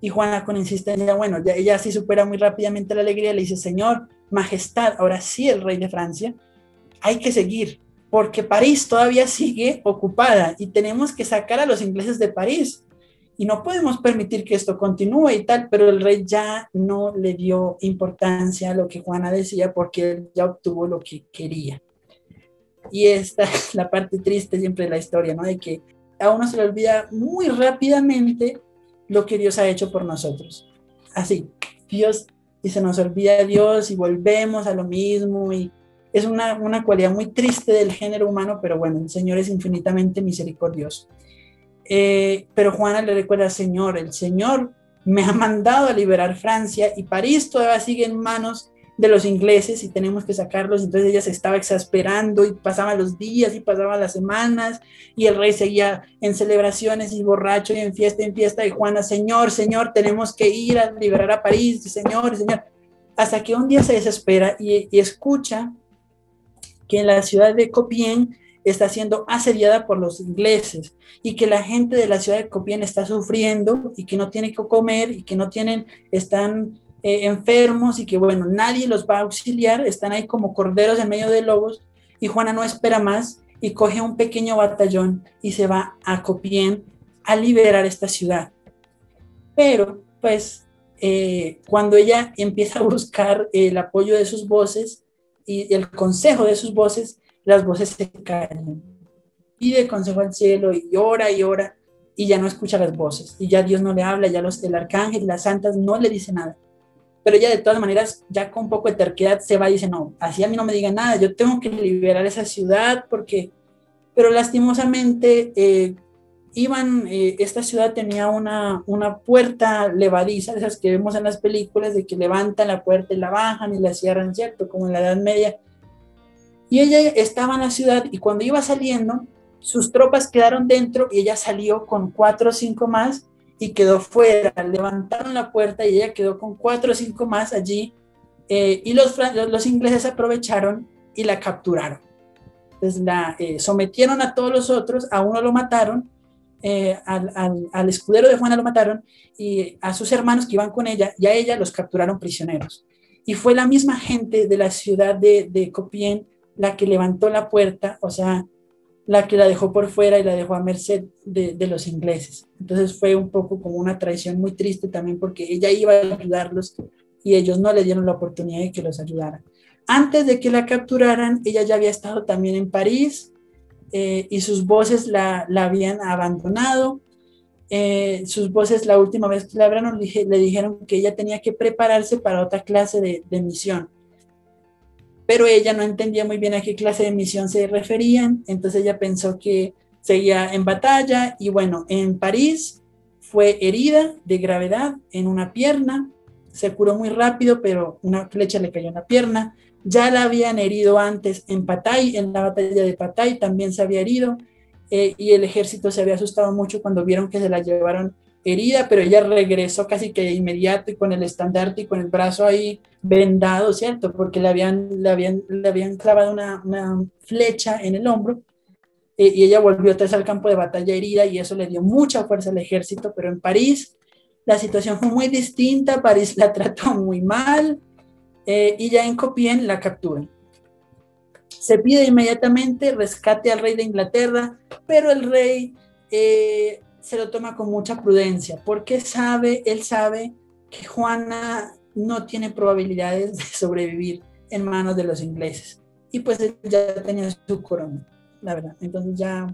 Y Juana con insistencia, bueno, ya, ella sí supera muy rápidamente la alegría, le dice, Señor, Majestad, ahora sí el rey de Francia, hay que seguir, porque París todavía sigue ocupada y tenemos que sacar a los ingleses de París. Y no podemos permitir que esto continúe y tal, pero el rey ya no le dio importancia a lo que Juana decía porque él ya obtuvo lo que quería. Y esta es la parte triste siempre de la historia, ¿no? De que a uno se le olvida muy rápidamente lo que Dios ha hecho por nosotros. Así, Dios, y se nos olvida Dios y volvemos a lo mismo y es una, una cualidad muy triste del género humano, pero bueno, el Señor es infinitamente misericordioso. Eh, pero Juana le recuerda, Señor, el Señor me ha mandado a liberar Francia y París todavía sigue en manos de los ingleses y tenemos que sacarlos. Entonces ella se estaba exasperando y pasaban los días y pasaban las semanas y el rey seguía en celebraciones y borracho y en fiesta en fiesta y Juana, Señor, Señor, tenemos que ir a liberar a París, Señor, Señor. Hasta que un día se desespera y, y escucha que en la ciudad de Copien está siendo asediada por los ingleses y que la gente de la ciudad de Copien está sufriendo y que no tiene que comer y que no tienen, están eh, enfermos y que bueno, nadie los va a auxiliar, están ahí como corderos en medio de lobos y Juana no espera más y coge un pequeño batallón y se va a Copien a liberar esta ciudad. Pero pues eh, cuando ella empieza a buscar el apoyo de sus voces y el consejo de sus voces, las voces se caen. Pide consejo al cielo y ora y ora y ya no escucha las voces y ya Dios no le habla, ya los, el arcángel las santas no le dicen nada pero ella de todas maneras, ya con un poco de terquedad, se va y dice, no, así a mí no me digan nada, yo tengo que liberar esa ciudad porque, pero lastimosamente, eh, iban, eh, esta ciudad tenía una, una puerta levadiza, esas que vemos en las películas, de que levantan la puerta y la bajan y la cierran, ¿cierto? Como en la Edad Media. Y ella estaba en la ciudad y cuando iba saliendo, sus tropas quedaron dentro y ella salió con cuatro o cinco más y quedó fuera. Levantaron la puerta y ella quedó con cuatro o cinco más allí eh, y los, los ingleses aprovecharon y la capturaron. Entonces la eh, sometieron a todos los otros, a uno lo mataron, eh, al, al, escudero de Juana lo mataron y a sus hermanos que iban con ella y a ella los capturaron prisioneros. Y fue la misma gente de la ciudad de, de Copien la que levantó la puerta, o sea, la que la dejó por fuera y la dejó a merced de, los ingleses. Entonces fue un poco como una traición muy triste también porque ella iba a ayudarlos y ellos no le dieron la oportunidad de que los ayudaran. Antes de que la capturaran, ella ya había estado también en París eh, y sus voces la, la habían abandonado. Eh, sus voces la última vez que la hablaron le, dijeron que ella tenía que prepararse para otra clase de, de misión pero ella no entendía muy bien a qué clase de misión se referían, entonces ella pensó que seguía en batalla y bueno, en París fue herida de gravedad en una pierna, se curó muy rápido, pero una flecha le cayó en la pierna, ya la habían herido antes en Patay, en la batalla de Patay también se había herido eh, y el ejército se había asustado mucho cuando vieron que se la llevaron herida, pero ella regresó casi que inmediato y con el estandarte y con el brazo ahí vendado, ¿cierto? Porque le habían, le habían, le habían clavado una, una flecha en el hombro eh, y ella volvió vez al campo de batalla herida y eso le dio mucha fuerza al ejército, pero en París la situación fue muy distinta, París la trató muy mal eh, y ya en Copien la capturan. Se pide inmediatamente rescate al rey de Inglaterra, pero el rey eh, se lo toma con mucha prudencia, porque sabe, él sabe que Juana no tiene probabilidades de sobrevivir en manos de los ingleses. Y pues ya tenía su corona, la verdad. Entonces ya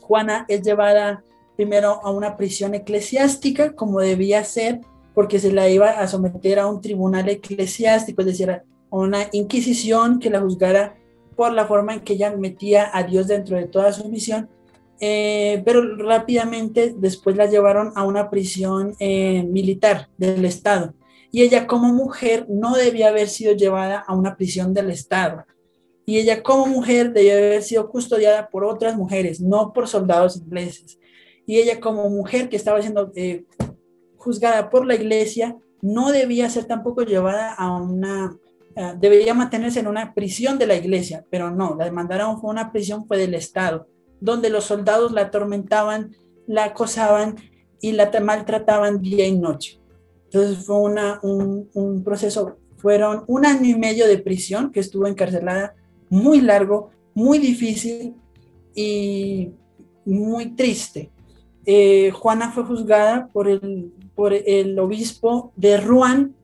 Juana es llevada primero a una prisión eclesiástica, como debía ser, porque se la iba a someter a un tribunal eclesiástico, es decir, a una inquisición que la juzgara por la forma en que ella metía a Dios dentro de toda su misión eh, pero rápidamente después la llevaron a una prisión eh, militar del Estado. Y ella como mujer no debía haber sido llevada a una prisión del Estado. Y ella como mujer debía haber sido custodiada por otras mujeres, no por soldados ingleses. Y ella como mujer que estaba siendo eh, juzgada por la iglesia, no debía ser tampoco llevada a una, debería mantenerse en una prisión de la iglesia, pero no, la mandaron a una prisión fue del Estado donde los soldados la atormentaban, la acosaban y la maltrataban día y noche. Entonces fue una, un, proceso, fueron un año y medio de prisión que estuvo encarcelada, muy largo, muy difícil y muy triste. Eh, Juana fue juzgada por el, por el obispo de Rouen,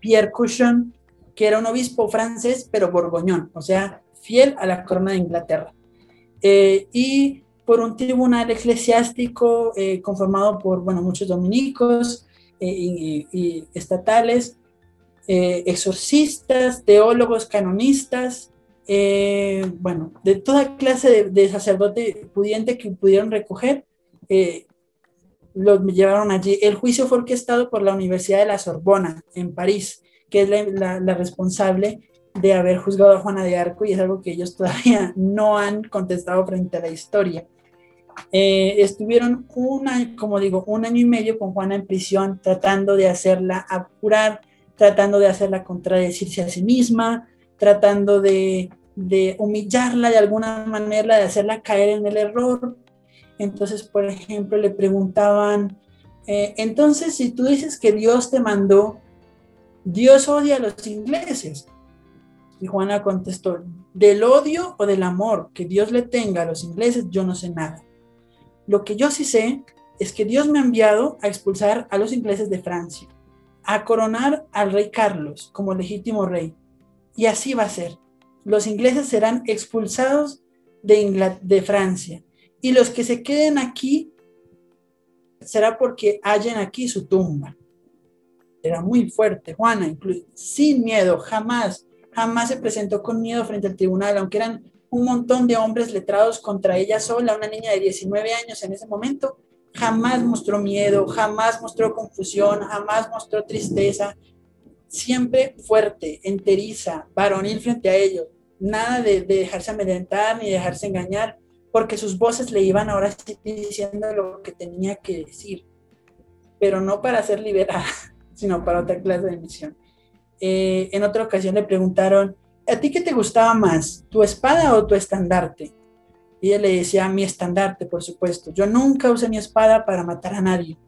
Pierre Cuchon, que era un obispo francés, pero borgoñón, o sea, fiel a la corona de Inglaterra. Eh, y por un tribunal eclesiástico eh, conformado por bueno, muchos dominicos eh, y, estatales, exorcistas, teólogos, canonistas, bueno, de toda clase de, de, sacerdote pudiente que pudieron recoger, los llevaron allí. El juicio fue orquestado por la Universidad de la Sorbona en París, que es la, la responsable de haber juzgado a Juana de Arco y es algo que ellos todavía no han contestado frente a la historia. Eh, estuvieron un año, como digo, un año y medio con Juana en prisión tratando de hacerla apurar, tratando de hacerla contradecirse a sí misma, tratando de, humillarla de alguna manera, de hacerla caer en el error. Entonces, por ejemplo, le preguntaban, eh, entonces si tú dices que Dios te mandó, Dios odia a los ingleses. Y Juana contestó, del odio o del amor que Dios le tenga a los ingleses, yo no sé nada. Lo que yo sí sé es que Dios me ha enviado a expulsar a los ingleses de Francia, a coronar al rey Carlos como legítimo rey. Y así va a ser. Los ingleses serán expulsados de, Francia. Y los que se queden aquí será porque hallen aquí su tumba. Era muy fuerte, Juana, sin miedo, jamás jamás se presentó con miedo frente al tribunal, aunque eran un montón de hombres letrados contra ella sola, una niña de 19 años en ese momento, jamás mostró miedo, jamás mostró confusión, jamás mostró tristeza, siempre fuerte, enteriza, varonil frente a ellos, nada de, dejarse amedrentar ni dejarse engañar, porque sus voces le iban ahora diciendo lo que tenía que decir, pero no para ser liberada, sino para otra clase de misión. Eh, en otra ocasión le preguntaron, ¿a ti qué te gustaba más, tu espada o tu estandarte? Y él le decía, mi estandarte, por supuesto. Yo nunca usé mi espada para matar a nadie.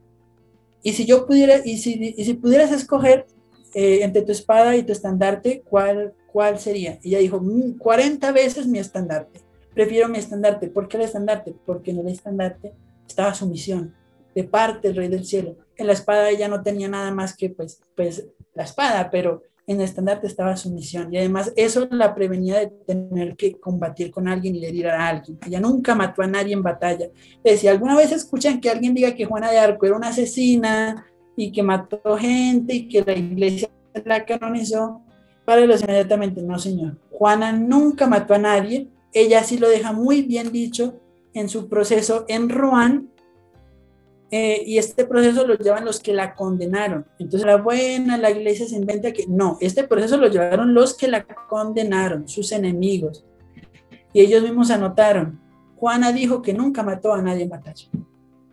Y si yo pudiera, y si, pudieras escoger eh, entre tu espada y tu estandarte, ¿cuál, ¿cuál sería? Y ella dijo, 40 mm, veces mi estandarte. Prefiero mi estandarte. ¿Por qué el estandarte? Porque en el estandarte estaba su misión de parte del rey del cielo. En la espada ella no tenía nada más que pues, pues la espada, pero en el estandarte estaba su misión. Y además eso la prevenía de tener que combatir con alguien y herir a alguien. Ella nunca mató a nadie en batalla. si alguna vez escuchan que alguien diga que Juana de Arco era una asesina y que mató gente y que la iglesia la canonizó, párelos inmediatamente. No, señor. Juana nunca mató a nadie. Ella sí lo deja muy bien dicho en su proceso en Rouen. Eh, y este proceso lo llevan los que la condenaron. Entonces la buena, la iglesia se inventa que no, este proceso lo llevaron los que la condenaron, sus enemigos. Y ellos mismos anotaron, Juana dijo que nunca mató a nadie en batalla.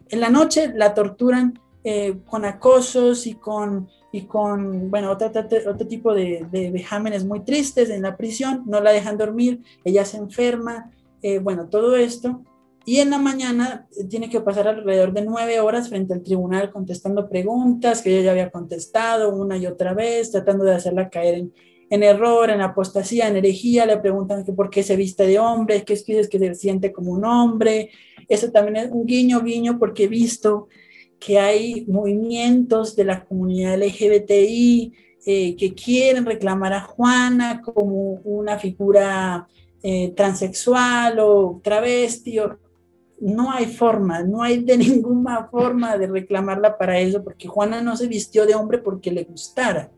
En la noche la torturan eh, con acosos y con, y con bueno, otro, otro, tipo de, de, vejámenes muy tristes en la prisión, no la dejan dormir, ella se enferma, eh, bueno, todo esto. Y en la mañana eh, tiene que pasar alrededor de nueve horas frente al tribunal contestando preguntas que ella ya había contestado una y otra vez, tratando de hacerla caer en, en error, en apostasía, en herejía. Le preguntan que por qué se viste de hombre, que es que se siente como un hombre. Eso también es un guiño, guiño, porque he visto que hay movimientos de la comunidad LGBTI eh, que quieren reclamar a Juana como una figura eh, transexual o travesti. No hay forma, no hay de ninguna forma de reclamarla para eso, porque Juana no se vistió de hombre porque le gustara,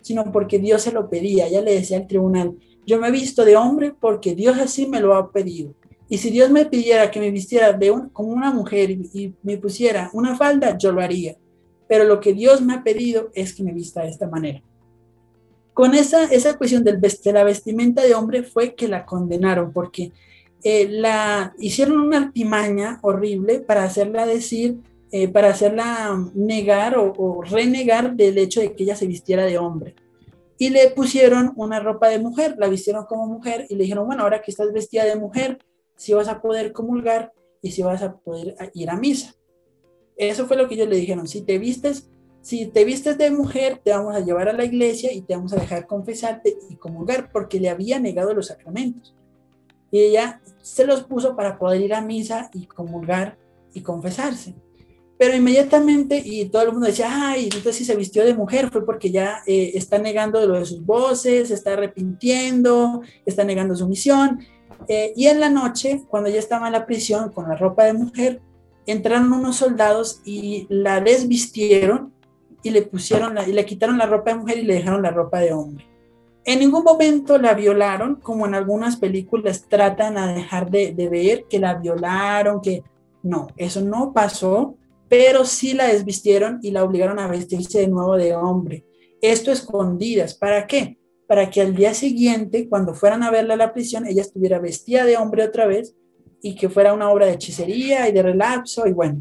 sino porque Dios se lo pedía. Ella le decía al tribunal, yo me he visto de hombre porque Dios así me lo ha pedido. Y si Dios me pidiera que me vistiera de como una mujer y, me pusiera una falda, yo lo haría. Pero lo que Dios me ha pedido es que me vista de esta manera. Con esa, esa cuestión del, de la vestimenta de hombre fue que la condenaron, porque eh, la hicieron una artimaña horrible para hacerla decir, eh, para hacerla negar o, renegar del hecho de que ella se vistiera de hombre y le pusieron una ropa de mujer, la vistieron como mujer y le dijeron, bueno, ahora que estás vestida de mujer, si vas a poder comulgar y si vas a poder ir a misa. Eso fue lo que ellos le dijeron, si te vistes, si te vistes de mujer, te vamos a llevar a la iglesia y te vamos a dejar confesarte y comulgar, porque le había negado los sacramentos. Y ella se los puso para poder ir a misa y comulgar y confesarse. Pero inmediatamente, y todo el mundo decía, ay, entonces si se vistió de mujer fue porque ya eh, está negando lo de sus voces, está arrepintiendo, está negando su misión. Eh, y en la noche, cuando ya estaba en la prisión con la ropa de mujer, entraron unos soldados y la desvistieron y le pusieron y le quitaron la ropa de mujer y le dejaron la ropa de hombre. En ningún momento la violaron, como en algunas películas tratan a dejar de, ver que la violaron, que no, eso no pasó, pero sí la desvistieron y la obligaron a vestirse de nuevo de hombre. Esto escondidas, ¿para qué? para que al día siguiente, cuando fueran a verla a la prisión, ella estuviera vestida de hombre otra vez y que fuera una obra de hechicería y de relapso y bueno,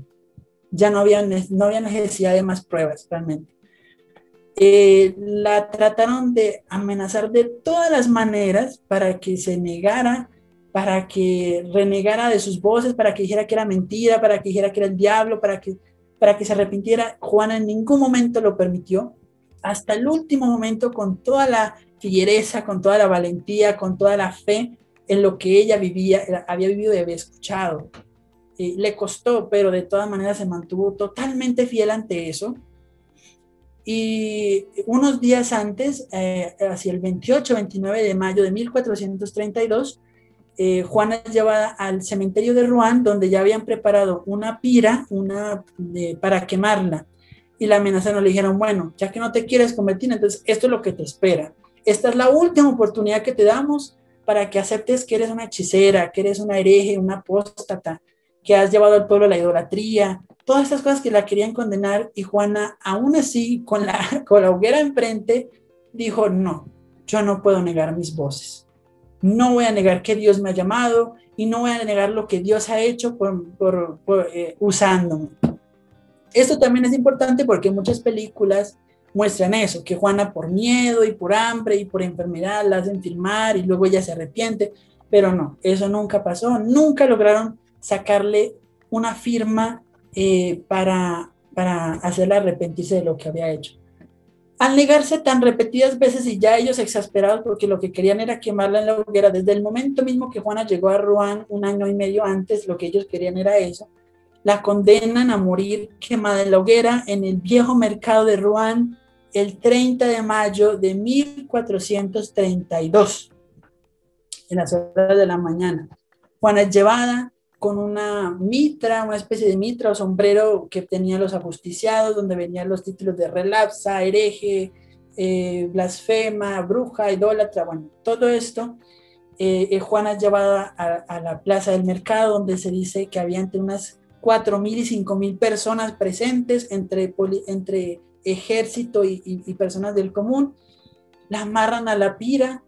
ya no había, no había necesidad de más pruebas realmente. Eh, la trataron de amenazar de todas las maneras para que se negara, para que renegara de sus voces, para que dijera que era mentira, para que dijera que era el diablo, para que, para que se arrepintiera. Juana en ningún momento lo permitió. Hasta el último momento, con toda la fiereza, con toda la valentía, con toda la fe en lo que ella vivía, había vivido y había escuchado. le costó, pero de todas maneras se mantuvo totalmente fiel ante eso. Y unos días antes, eh, hacia el 28-29 de mayo de 1432, eh, Juana es llevada al cementerio de Rouen, donde ya habían preparado una pira para quemarla. Y la amenazaron, le dijeron, bueno, ya que no te quieres convertir, entonces esto es lo que te espera esta es la última oportunidad que te damos para que aceptes que eres una hechicera, que eres una hereje, una apóstata, que has llevado al pueblo a la idolatría, todas estas cosas que la querían condenar y Juana, aún así, con la, con la hoguera enfrente, dijo, no, yo no puedo negar mis voces. No voy a negar que Dios me ha llamado y no voy a negar lo que Dios ha hecho por, por, eh, usándome. Esto también es importante porque muchas películas muestran eso, que Juana por miedo y por hambre y por enfermedad la hacen filmar y luego ella se arrepiente, pero no, eso nunca pasó, nunca lograron sacarle una firma eh, para, para hacerla arrepentirse de lo que había hecho. Al negarse tan repetidas veces y ya ellos exasperados porque lo que querían era quemarla en la hoguera, desde el momento mismo que Juana llegó a Rouen un año y medio antes, lo que ellos querían era eso, la condenan a morir quemada en la hoguera en el viejo mercado de Rouen el 30 de mayo de 1432, en las horas de la mañana. Juana es llevada con una mitra, una especie de mitra o sombrero que tenía los ajusticiados, donde venían los títulos de relapsa, hereje, eh, blasfema, bruja, idólatra, bueno, todo esto. Eh, eh, Juana es llevada a, la plaza del mercado, donde se dice que había entre unas 4.000 y 5.000 personas presentes, entre, entre ejército y, personas del común. La amarran a la pira,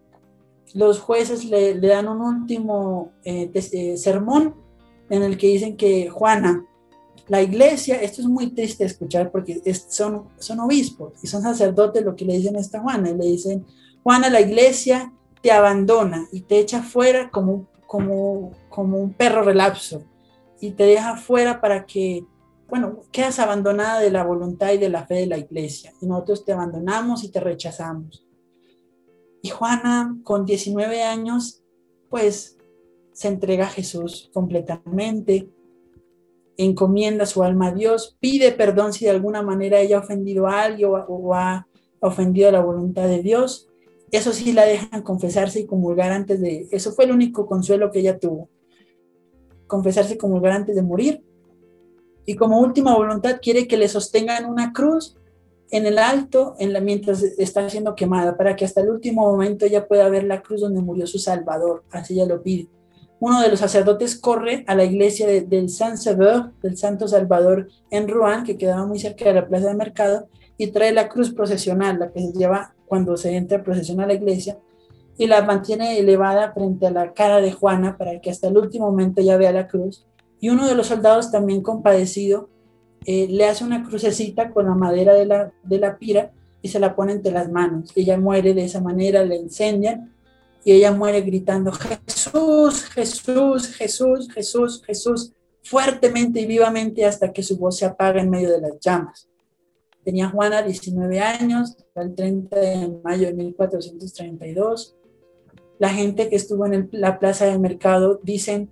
los jueces le, dan un último sermón en el que dicen que Juana, la iglesia, esto es muy triste escuchar porque son, son obispos y son sacerdotes lo que le dicen a esta Juana, y le dicen, Juana, la iglesia te abandona y te echa fuera como, como, como un perro relapso y te deja fuera para que, bueno, quedas abandonada de la voluntad y de la fe de la iglesia y nosotros te abandonamos y te rechazamos. Y Juana, con 19 años, pues se entrega a Jesús completamente, encomienda su alma a Dios, pide perdón si de alguna manera ella ha ofendido a alguien o, ha ofendido la voluntad de Dios. Eso sí la dejan confesarse y comulgar antes de... Eso fue el único consuelo que ella tuvo. Confesarse y comulgar antes de morir. Y como última voluntad quiere que le sostengan una cruz en el alto mientras está siendo quemada, para que hasta el último momento ella pueda ver la cruz donde murió su Salvador. Así ella lo pide uno de los sacerdotes corre a la iglesia del Saint Sever, del Santo Salvador, en Rouen, que quedaba muy cerca de la plaza de mercado, y trae la cruz procesional, la que se lleva cuando se entra procesión a la iglesia, y la mantiene elevada frente a la cara de Juana para que hasta el último momento ella vea la cruz. Y uno de los soldados, también compadecido, eh, le hace una crucecita con la madera de la, de la pira y se la pone entre las manos. Ella muere de esa manera, le incendian y ella muere gritando, Jesús, Jesús, Jesús, Jesús, Jesús, fuertemente y vivamente hasta que su voz se apaga en medio de las llamas. Tenía Juana 19 años, el 30 de mayo de 1432. La gente que estuvo en la plaza del mercado dicen,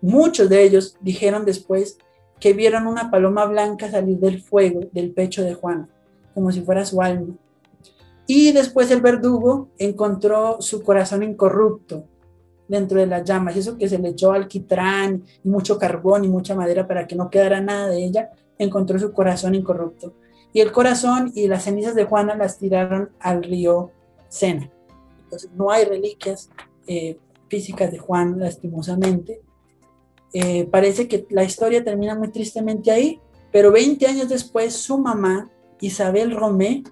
muchos de ellos dijeron después que vieron una paloma blanca salir del fuego del pecho de Juana, como si fuera su alma y después el verdugo encontró su corazón incorrupto dentro de las llamas, eso que se le echó alquitrán y mucho carbón y mucha madera para que no quedara nada de ella, encontró su corazón incorrupto. Y el corazón y las cenizas de Juana las tiraron al río Sena. Entonces no hay reliquias eh, físicas de Juan, lastimosamente. Eh, parece que la historia termina muy tristemente ahí, pero 20 años después su mamá, Isabel Romé,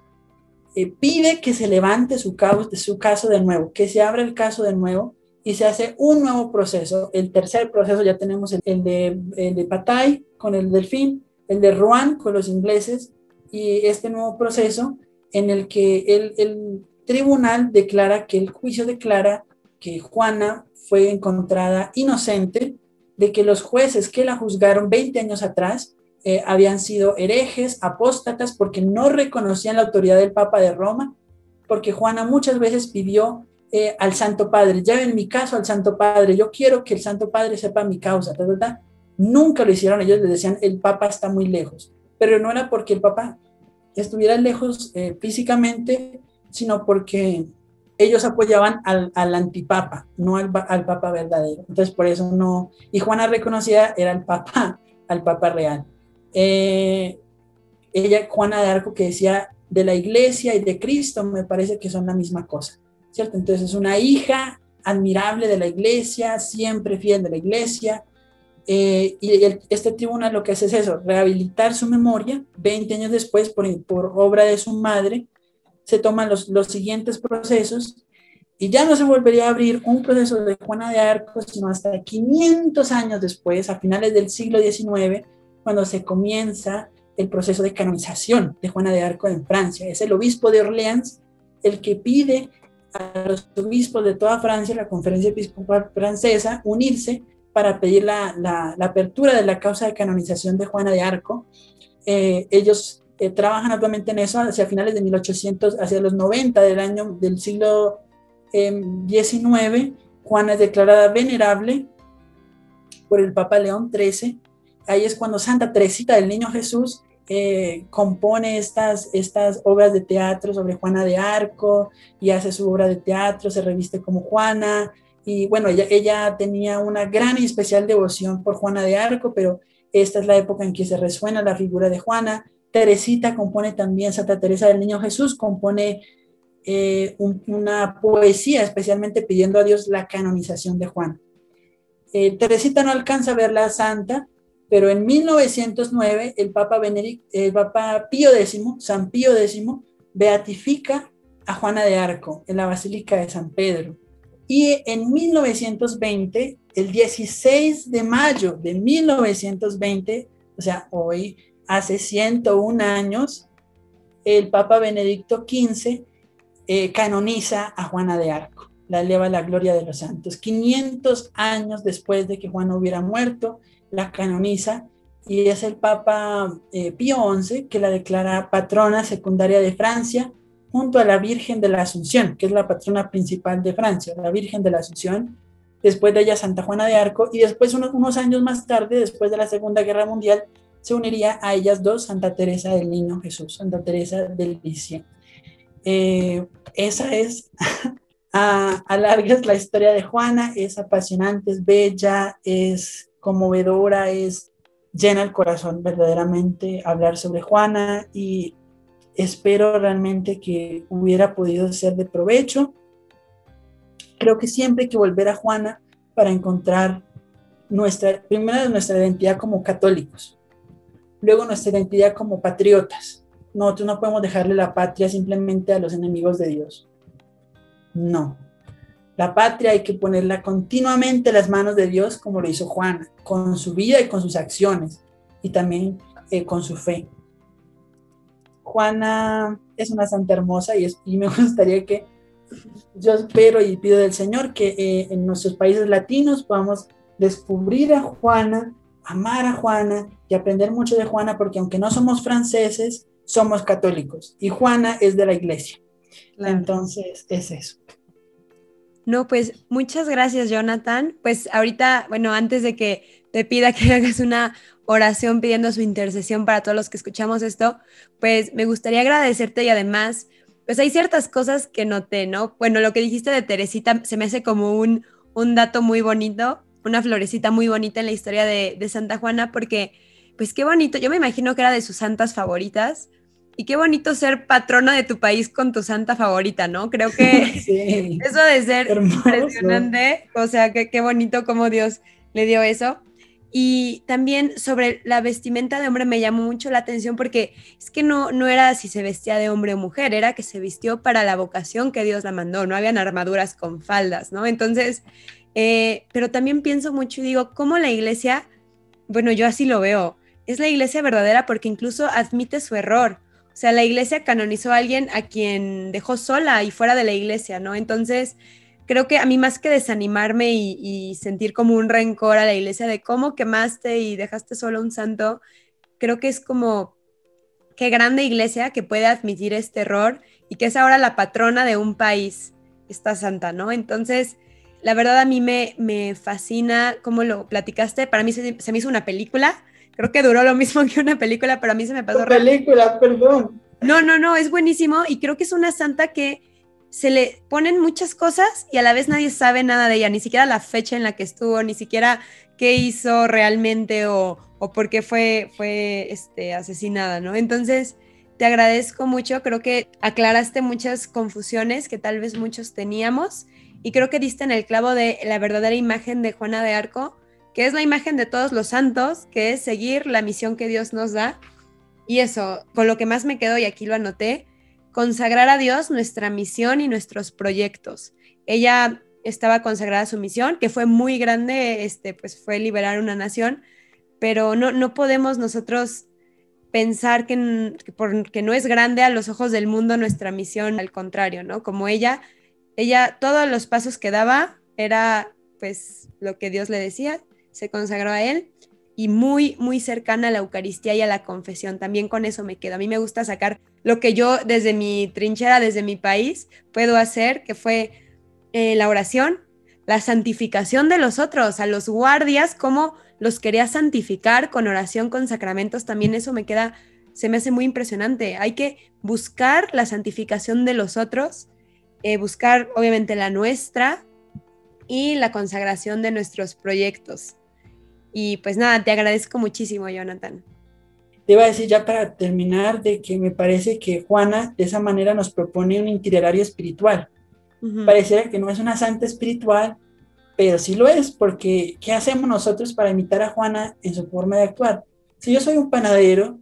eh, pide que se levante su, caso, su caso de nuevo, que se abra el caso de nuevo y se hace un nuevo proceso. El tercer proceso ya tenemos el, de, Patay con el Delfín, el de Rouen con los ingleses y este nuevo proceso en el que el tribunal declara que el juicio declara que Juana fue encontrada inocente de que los jueces que la juzgaron 20 años atrás eh, habían sido herejes, apóstatas, porque no reconocían la autoridad del Papa de Roma, porque Juana muchas veces pidió eh, al Santo Padre, ya en mi caso al Santo Padre, yo quiero que el Santo Padre sepa mi causa, ¿verdad? Nunca lo hicieron, ellos les decían, el Papa está muy lejos, pero no era porque el Papa estuviera lejos eh, físicamente, sino porque ellos apoyaban al, al antipapa, no al, al, Papa verdadero. Entonces, por eso no. Y Juana reconocida era el Papa, al Papa real. Eh, ella, Juana de Arco, que decía de la iglesia y de Cristo, me parece que son la misma cosa, ¿cierto? Entonces es una hija admirable de la iglesia, siempre fiel de la iglesia, eh, y este tribunal lo que hace es eso, rehabilitar su memoria, 20 años después, por, por obra de su madre, se toman los, los siguientes procesos y ya no se volvería a abrir un proceso de Juana de Arco, sino hasta 500 años después, a finales del siglo XIX, cuando se comienza el proceso de canonización de Juana de Arco en Francia. Es el obispo de Orleans el que pide a los obispos de toda Francia, la conferencia episcopal francesa, unirse para pedir la, la, apertura de la causa de canonización de Juana de Arco. Eh, ellos eh, trabajan actualmente en eso hacia finales de 1800, hacia los 90 del año del siglo XIX. Eh, Juana es declarada venerable por el Papa León XIII ahí es cuando Santa Teresita del Niño Jesús eh, compone estas, estas obras de teatro sobre Juana de Arco y hace su obra de teatro, se reviste como Juana. Y bueno, ella, tenía una gran y especial devoción por Juana de Arco, pero esta es la época en que se resuena la figura de Juana. Teresita compone también, Santa Teresa del Niño Jesús compone eh, una poesía, especialmente pidiendo a Dios la canonización de Juan. Eh, Teresita no alcanza a ver la santa, pero en 1909 el Papa, Pío X, San Pío X, beatifica a Juana de Arco en la Basílica de San Pedro. Y en 1920, el 16 de mayo de 1920, o sea, hoy, hace 101 años, el Papa Benedicto XV eh, canoniza a Juana de Arco, la eleva a la gloria de los santos. 500 años después de que Juana hubiera muerto, la canoniza y es el Papa eh, Pío XI que la declara patrona secundaria de Francia junto a la Virgen de la Asunción, que es la patrona principal de Francia, la Virgen de la Asunción, después de ella Santa Juana de Arco, y después unos, unos años más tarde, después de la Segunda Guerra Mundial, se uniría a ellas dos Santa Teresa del Niño Jesús, Santa Teresa del Licia. Eh, esa es, a, a la historia de Juana, es apasionante, es bella, es conmovedora, es llena el corazón verdaderamente hablar sobre Juana y espero realmente que hubiera podido ser de provecho. Creo que siempre hay que volver a Juana para encontrar nuestra, primero nuestra identidad como católicos, luego nuestra identidad como patriotas. Nosotros no podemos dejarle la patria simplemente a los enemigos de Dios. No. La patria hay que ponerla continuamente en las manos de Dios, como lo hizo Juana, con su vida y con sus acciones, y también eh, con su fe. Juana es una santa hermosa y, y me gustaría que yo espero y pido del Señor que eh, en nuestros países latinos podamos descubrir a Juana, amar a Juana y aprender mucho de Juana, porque aunque no somos franceses, somos católicos y Juana es de la iglesia. Entonces, es eso. No, pues muchas gracias, Jonathan. Pues ahorita, bueno, antes de que te pida que hagas una oración pidiendo su intercesión para todos los que escuchamos esto, pues me gustaría agradecerte y además, pues hay ciertas cosas que noté, ¿no? Bueno, lo que dijiste de Teresita se me hace como un, un dato muy bonito, una florecita muy bonita en la historia de, de Santa Juana, porque, pues qué bonito, yo me imagino que era de sus santas favoritas. Y qué bonito ser patrona de tu país con tu santa favorita, ¿no? Creo que eso de ser impresionante, o sea, qué bonito como Dios le dio eso. Y también sobre la vestimenta de hombre me llamó mucho la atención porque es que no, no era si se vestía de hombre o mujer, era que se vistió para la vocación que Dios la mandó, no habían armaduras con faldas, ¿no? Entonces, eh, pero también pienso mucho y digo, ¿cómo la iglesia, bueno, yo así lo veo, es la iglesia verdadera porque incluso admite su error. O sea, la iglesia canonizó a alguien a quien dejó sola y fuera de la iglesia, ¿no? Entonces, creo que a mí más que desanimarme y, sentir como un rencor a la iglesia de cómo quemaste y dejaste solo un santo, creo que es como qué grande iglesia que puede admitir este error y que es ahora la patrona de un país, esta santa, ¿no? Entonces, la verdad a mí me, me fascina cómo lo platicaste, para mí se, me hizo una película, creo que duró lo mismo que una película, pero a mí se me pasó... Película, perdón. No, no, no, es buenísimo y creo que es una santa que se le ponen muchas cosas y a la vez nadie sabe nada de ella, ni siquiera la fecha en la que estuvo, ni siquiera qué hizo realmente o, por qué fue, fue este, asesinada, ¿no? Entonces, te agradezco mucho, creo que aclaraste muchas confusiones que tal vez muchos teníamos y creo que diste en el clavo de la verdadera imagen de Juana de Arco, que es la imagen de todos los santos, que es seguir la misión que Dios nos da. Y eso, con lo que más me quedo, y aquí lo anoté, consagrar a Dios nuestra misión y nuestros proyectos. Ella estaba consagrada a su misión, que fue muy grande, este, pues fue liberar una nación, pero no, no podemos nosotros pensar que, porque no es grande a los ojos del mundo nuestra misión, al contrario, ¿no? Como ella, ella, todos los pasos que daba era pues lo que Dios le decía, se consagró a él y muy, muy cercana a la Eucaristía y a la confesión. También con eso me quedo. A mí me gusta sacar lo que yo desde mi trinchera, desde mi país, puedo hacer, que fue eh, la oración, la santificación de los otros, a los guardias, cómo los quería santificar con oración, con sacramentos. También eso me queda, se me hace muy impresionante. Hay que buscar la santificación de los otros, eh, buscar obviamente la nuestra y la consagración de nuestros proyectos. Y pues nada, te agradezco muchísimo, Jonathan. te iba a decir ya para terminar de que me parece que Juana de esa manera nos propone un itinerario espiritual. Pareciera que no es una santa espiritual, pero sí lo es, porque ¿qué hacemos nosotros para imitar a Juana en su forma de actuar? Si yo soy un panadero,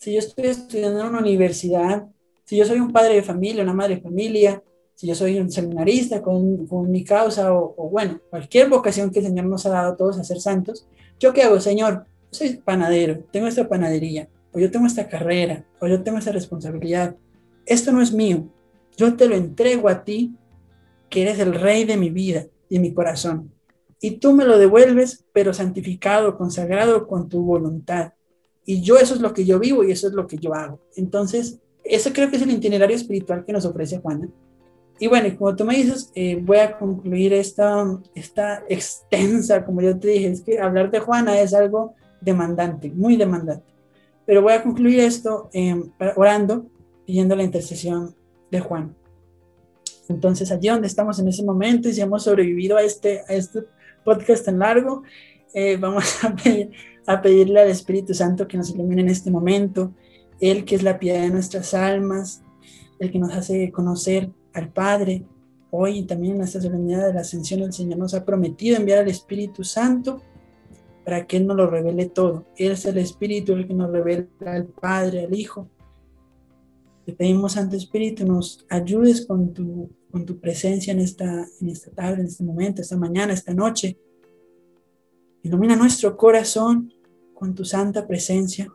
si yo estoy estudiando en una universidad, si yo soy un padre de familia, una madre de familia, si yo soy un seminarista con, con mi causa o, o, bueno, cualquier vocación que el Señor nos ha dado a todos a ser santos, ¿yo qué hago, Señor? soy panadero, tengo esta panadería, o yo tengo esta carrera, o yo tengo esta responsabilidad. Esto no es mío. Yo te lo entrego a ti, que eres el rey de mi vida y mi corazón. Y tú me lo devuelves, pero santificado, consagrado con tu voluntad. Y yo eso es lo que yo vivo y eso es lo que yo hago. Entonces, eso creo que es el itinerario espiritual que nos ofrece Juana. Y bueno, como tú me dices, eh, voy a concluir esta, esta extensa, como yo te dije, es que hablar de Juana es algo demandante, muy demandante. Pero voy a concluir esto eh, orando, pidiendo la intercesión de Juan. Entonces, allí donde estamos en ese momento y si hemos sobrevivido a este, a este podcast tan largo, eh, vamos a, a pedirle al Espíritu Santo que nos ilumine en este momento, Él que es la piedad de nuestras almas, el que nos hace conocer al Padre. Hoy también en esta solemnidad de la ascensión el Señor nos ha prometido enviar al Espíritu Santo para que Él nos lo revele todo. Él es el Espíritu el que nos revela al Padre, al Hijo. Te pedimos, Santo Espíritu, nos ayudes con tu, con tu presencia en esta, en esta tarde, en este momento, esta mañana, esta noche. Ilumina nuestro corazón con tu santa presencia,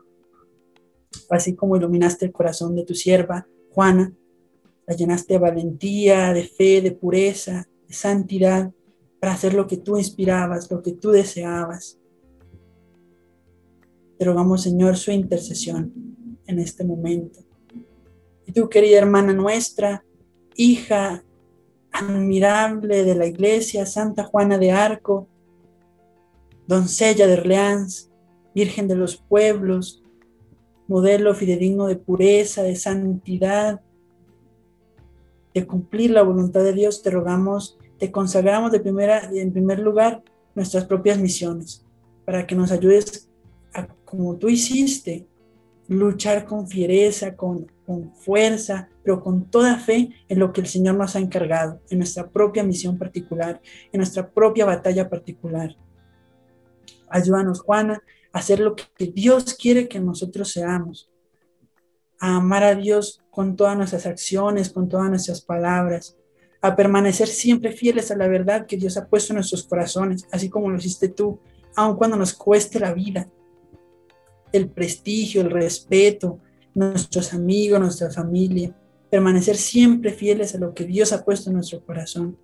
así como iluminaste el corazón de tu sierva, Juana, llenaste de valentía, de fe, de pureza, de santidad, para hacer lo que tú inspirabas, lo que tú deseabas. Te rogamos, Señor, su intercesión en este momento. Y tú, querida hermana nuestra, hija admirable de la iglesia, Santa Juana de Arco, doncella de Orleans, Virgen de los pueblos, modelo fidedigno de pureza, de santidad, de cumplir la voluntad de Dios, te rogamos, te consagramos de primera, en primer lugar nuestras propias misiones, para que nos ayudes como tú hiciste, luchar con fiereza, con, con fuerza, pero con toda fe en lo que el Señor nos ha encargado, en nuestra propia misión particular, en nuestra propia batalla particular. Ayúdanos, Juana, a hacer lo que Dios quiere que nosotros seamos, a amar a Dios con todas nuestras acciones, con todas nuestras palabras, a permanecer siempre fieles a la verdad que Dios ha puesto en nuestros corazones, así como lo hiciste tú, aun cuando nos cueste la vida, el prestigio, el respeto, nuestros amigos, nuestra familia, permanecer siempre fieles a lo que Dios ha puesto en nuestro corazón.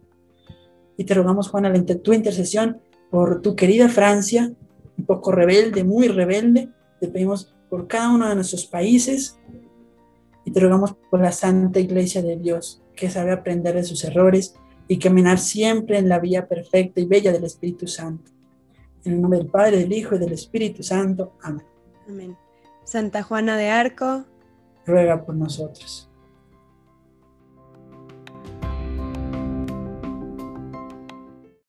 Y te rogamos, Juana, tu intercesión por tu querida Francia, un poco rebelde, muy rebelde. Te pedimos por cada uno de nuestros países y te rogamos por la Santa Iglesia de Dios, que sabe aprender de sus errores y caminar siempre en la vía perfecta y bella del Espíritu Santo. En el nombre del Padre, del Hijo y del Espíritu Santo. Amén. Amén. Santa Juana de Arco, ruega por nosotros.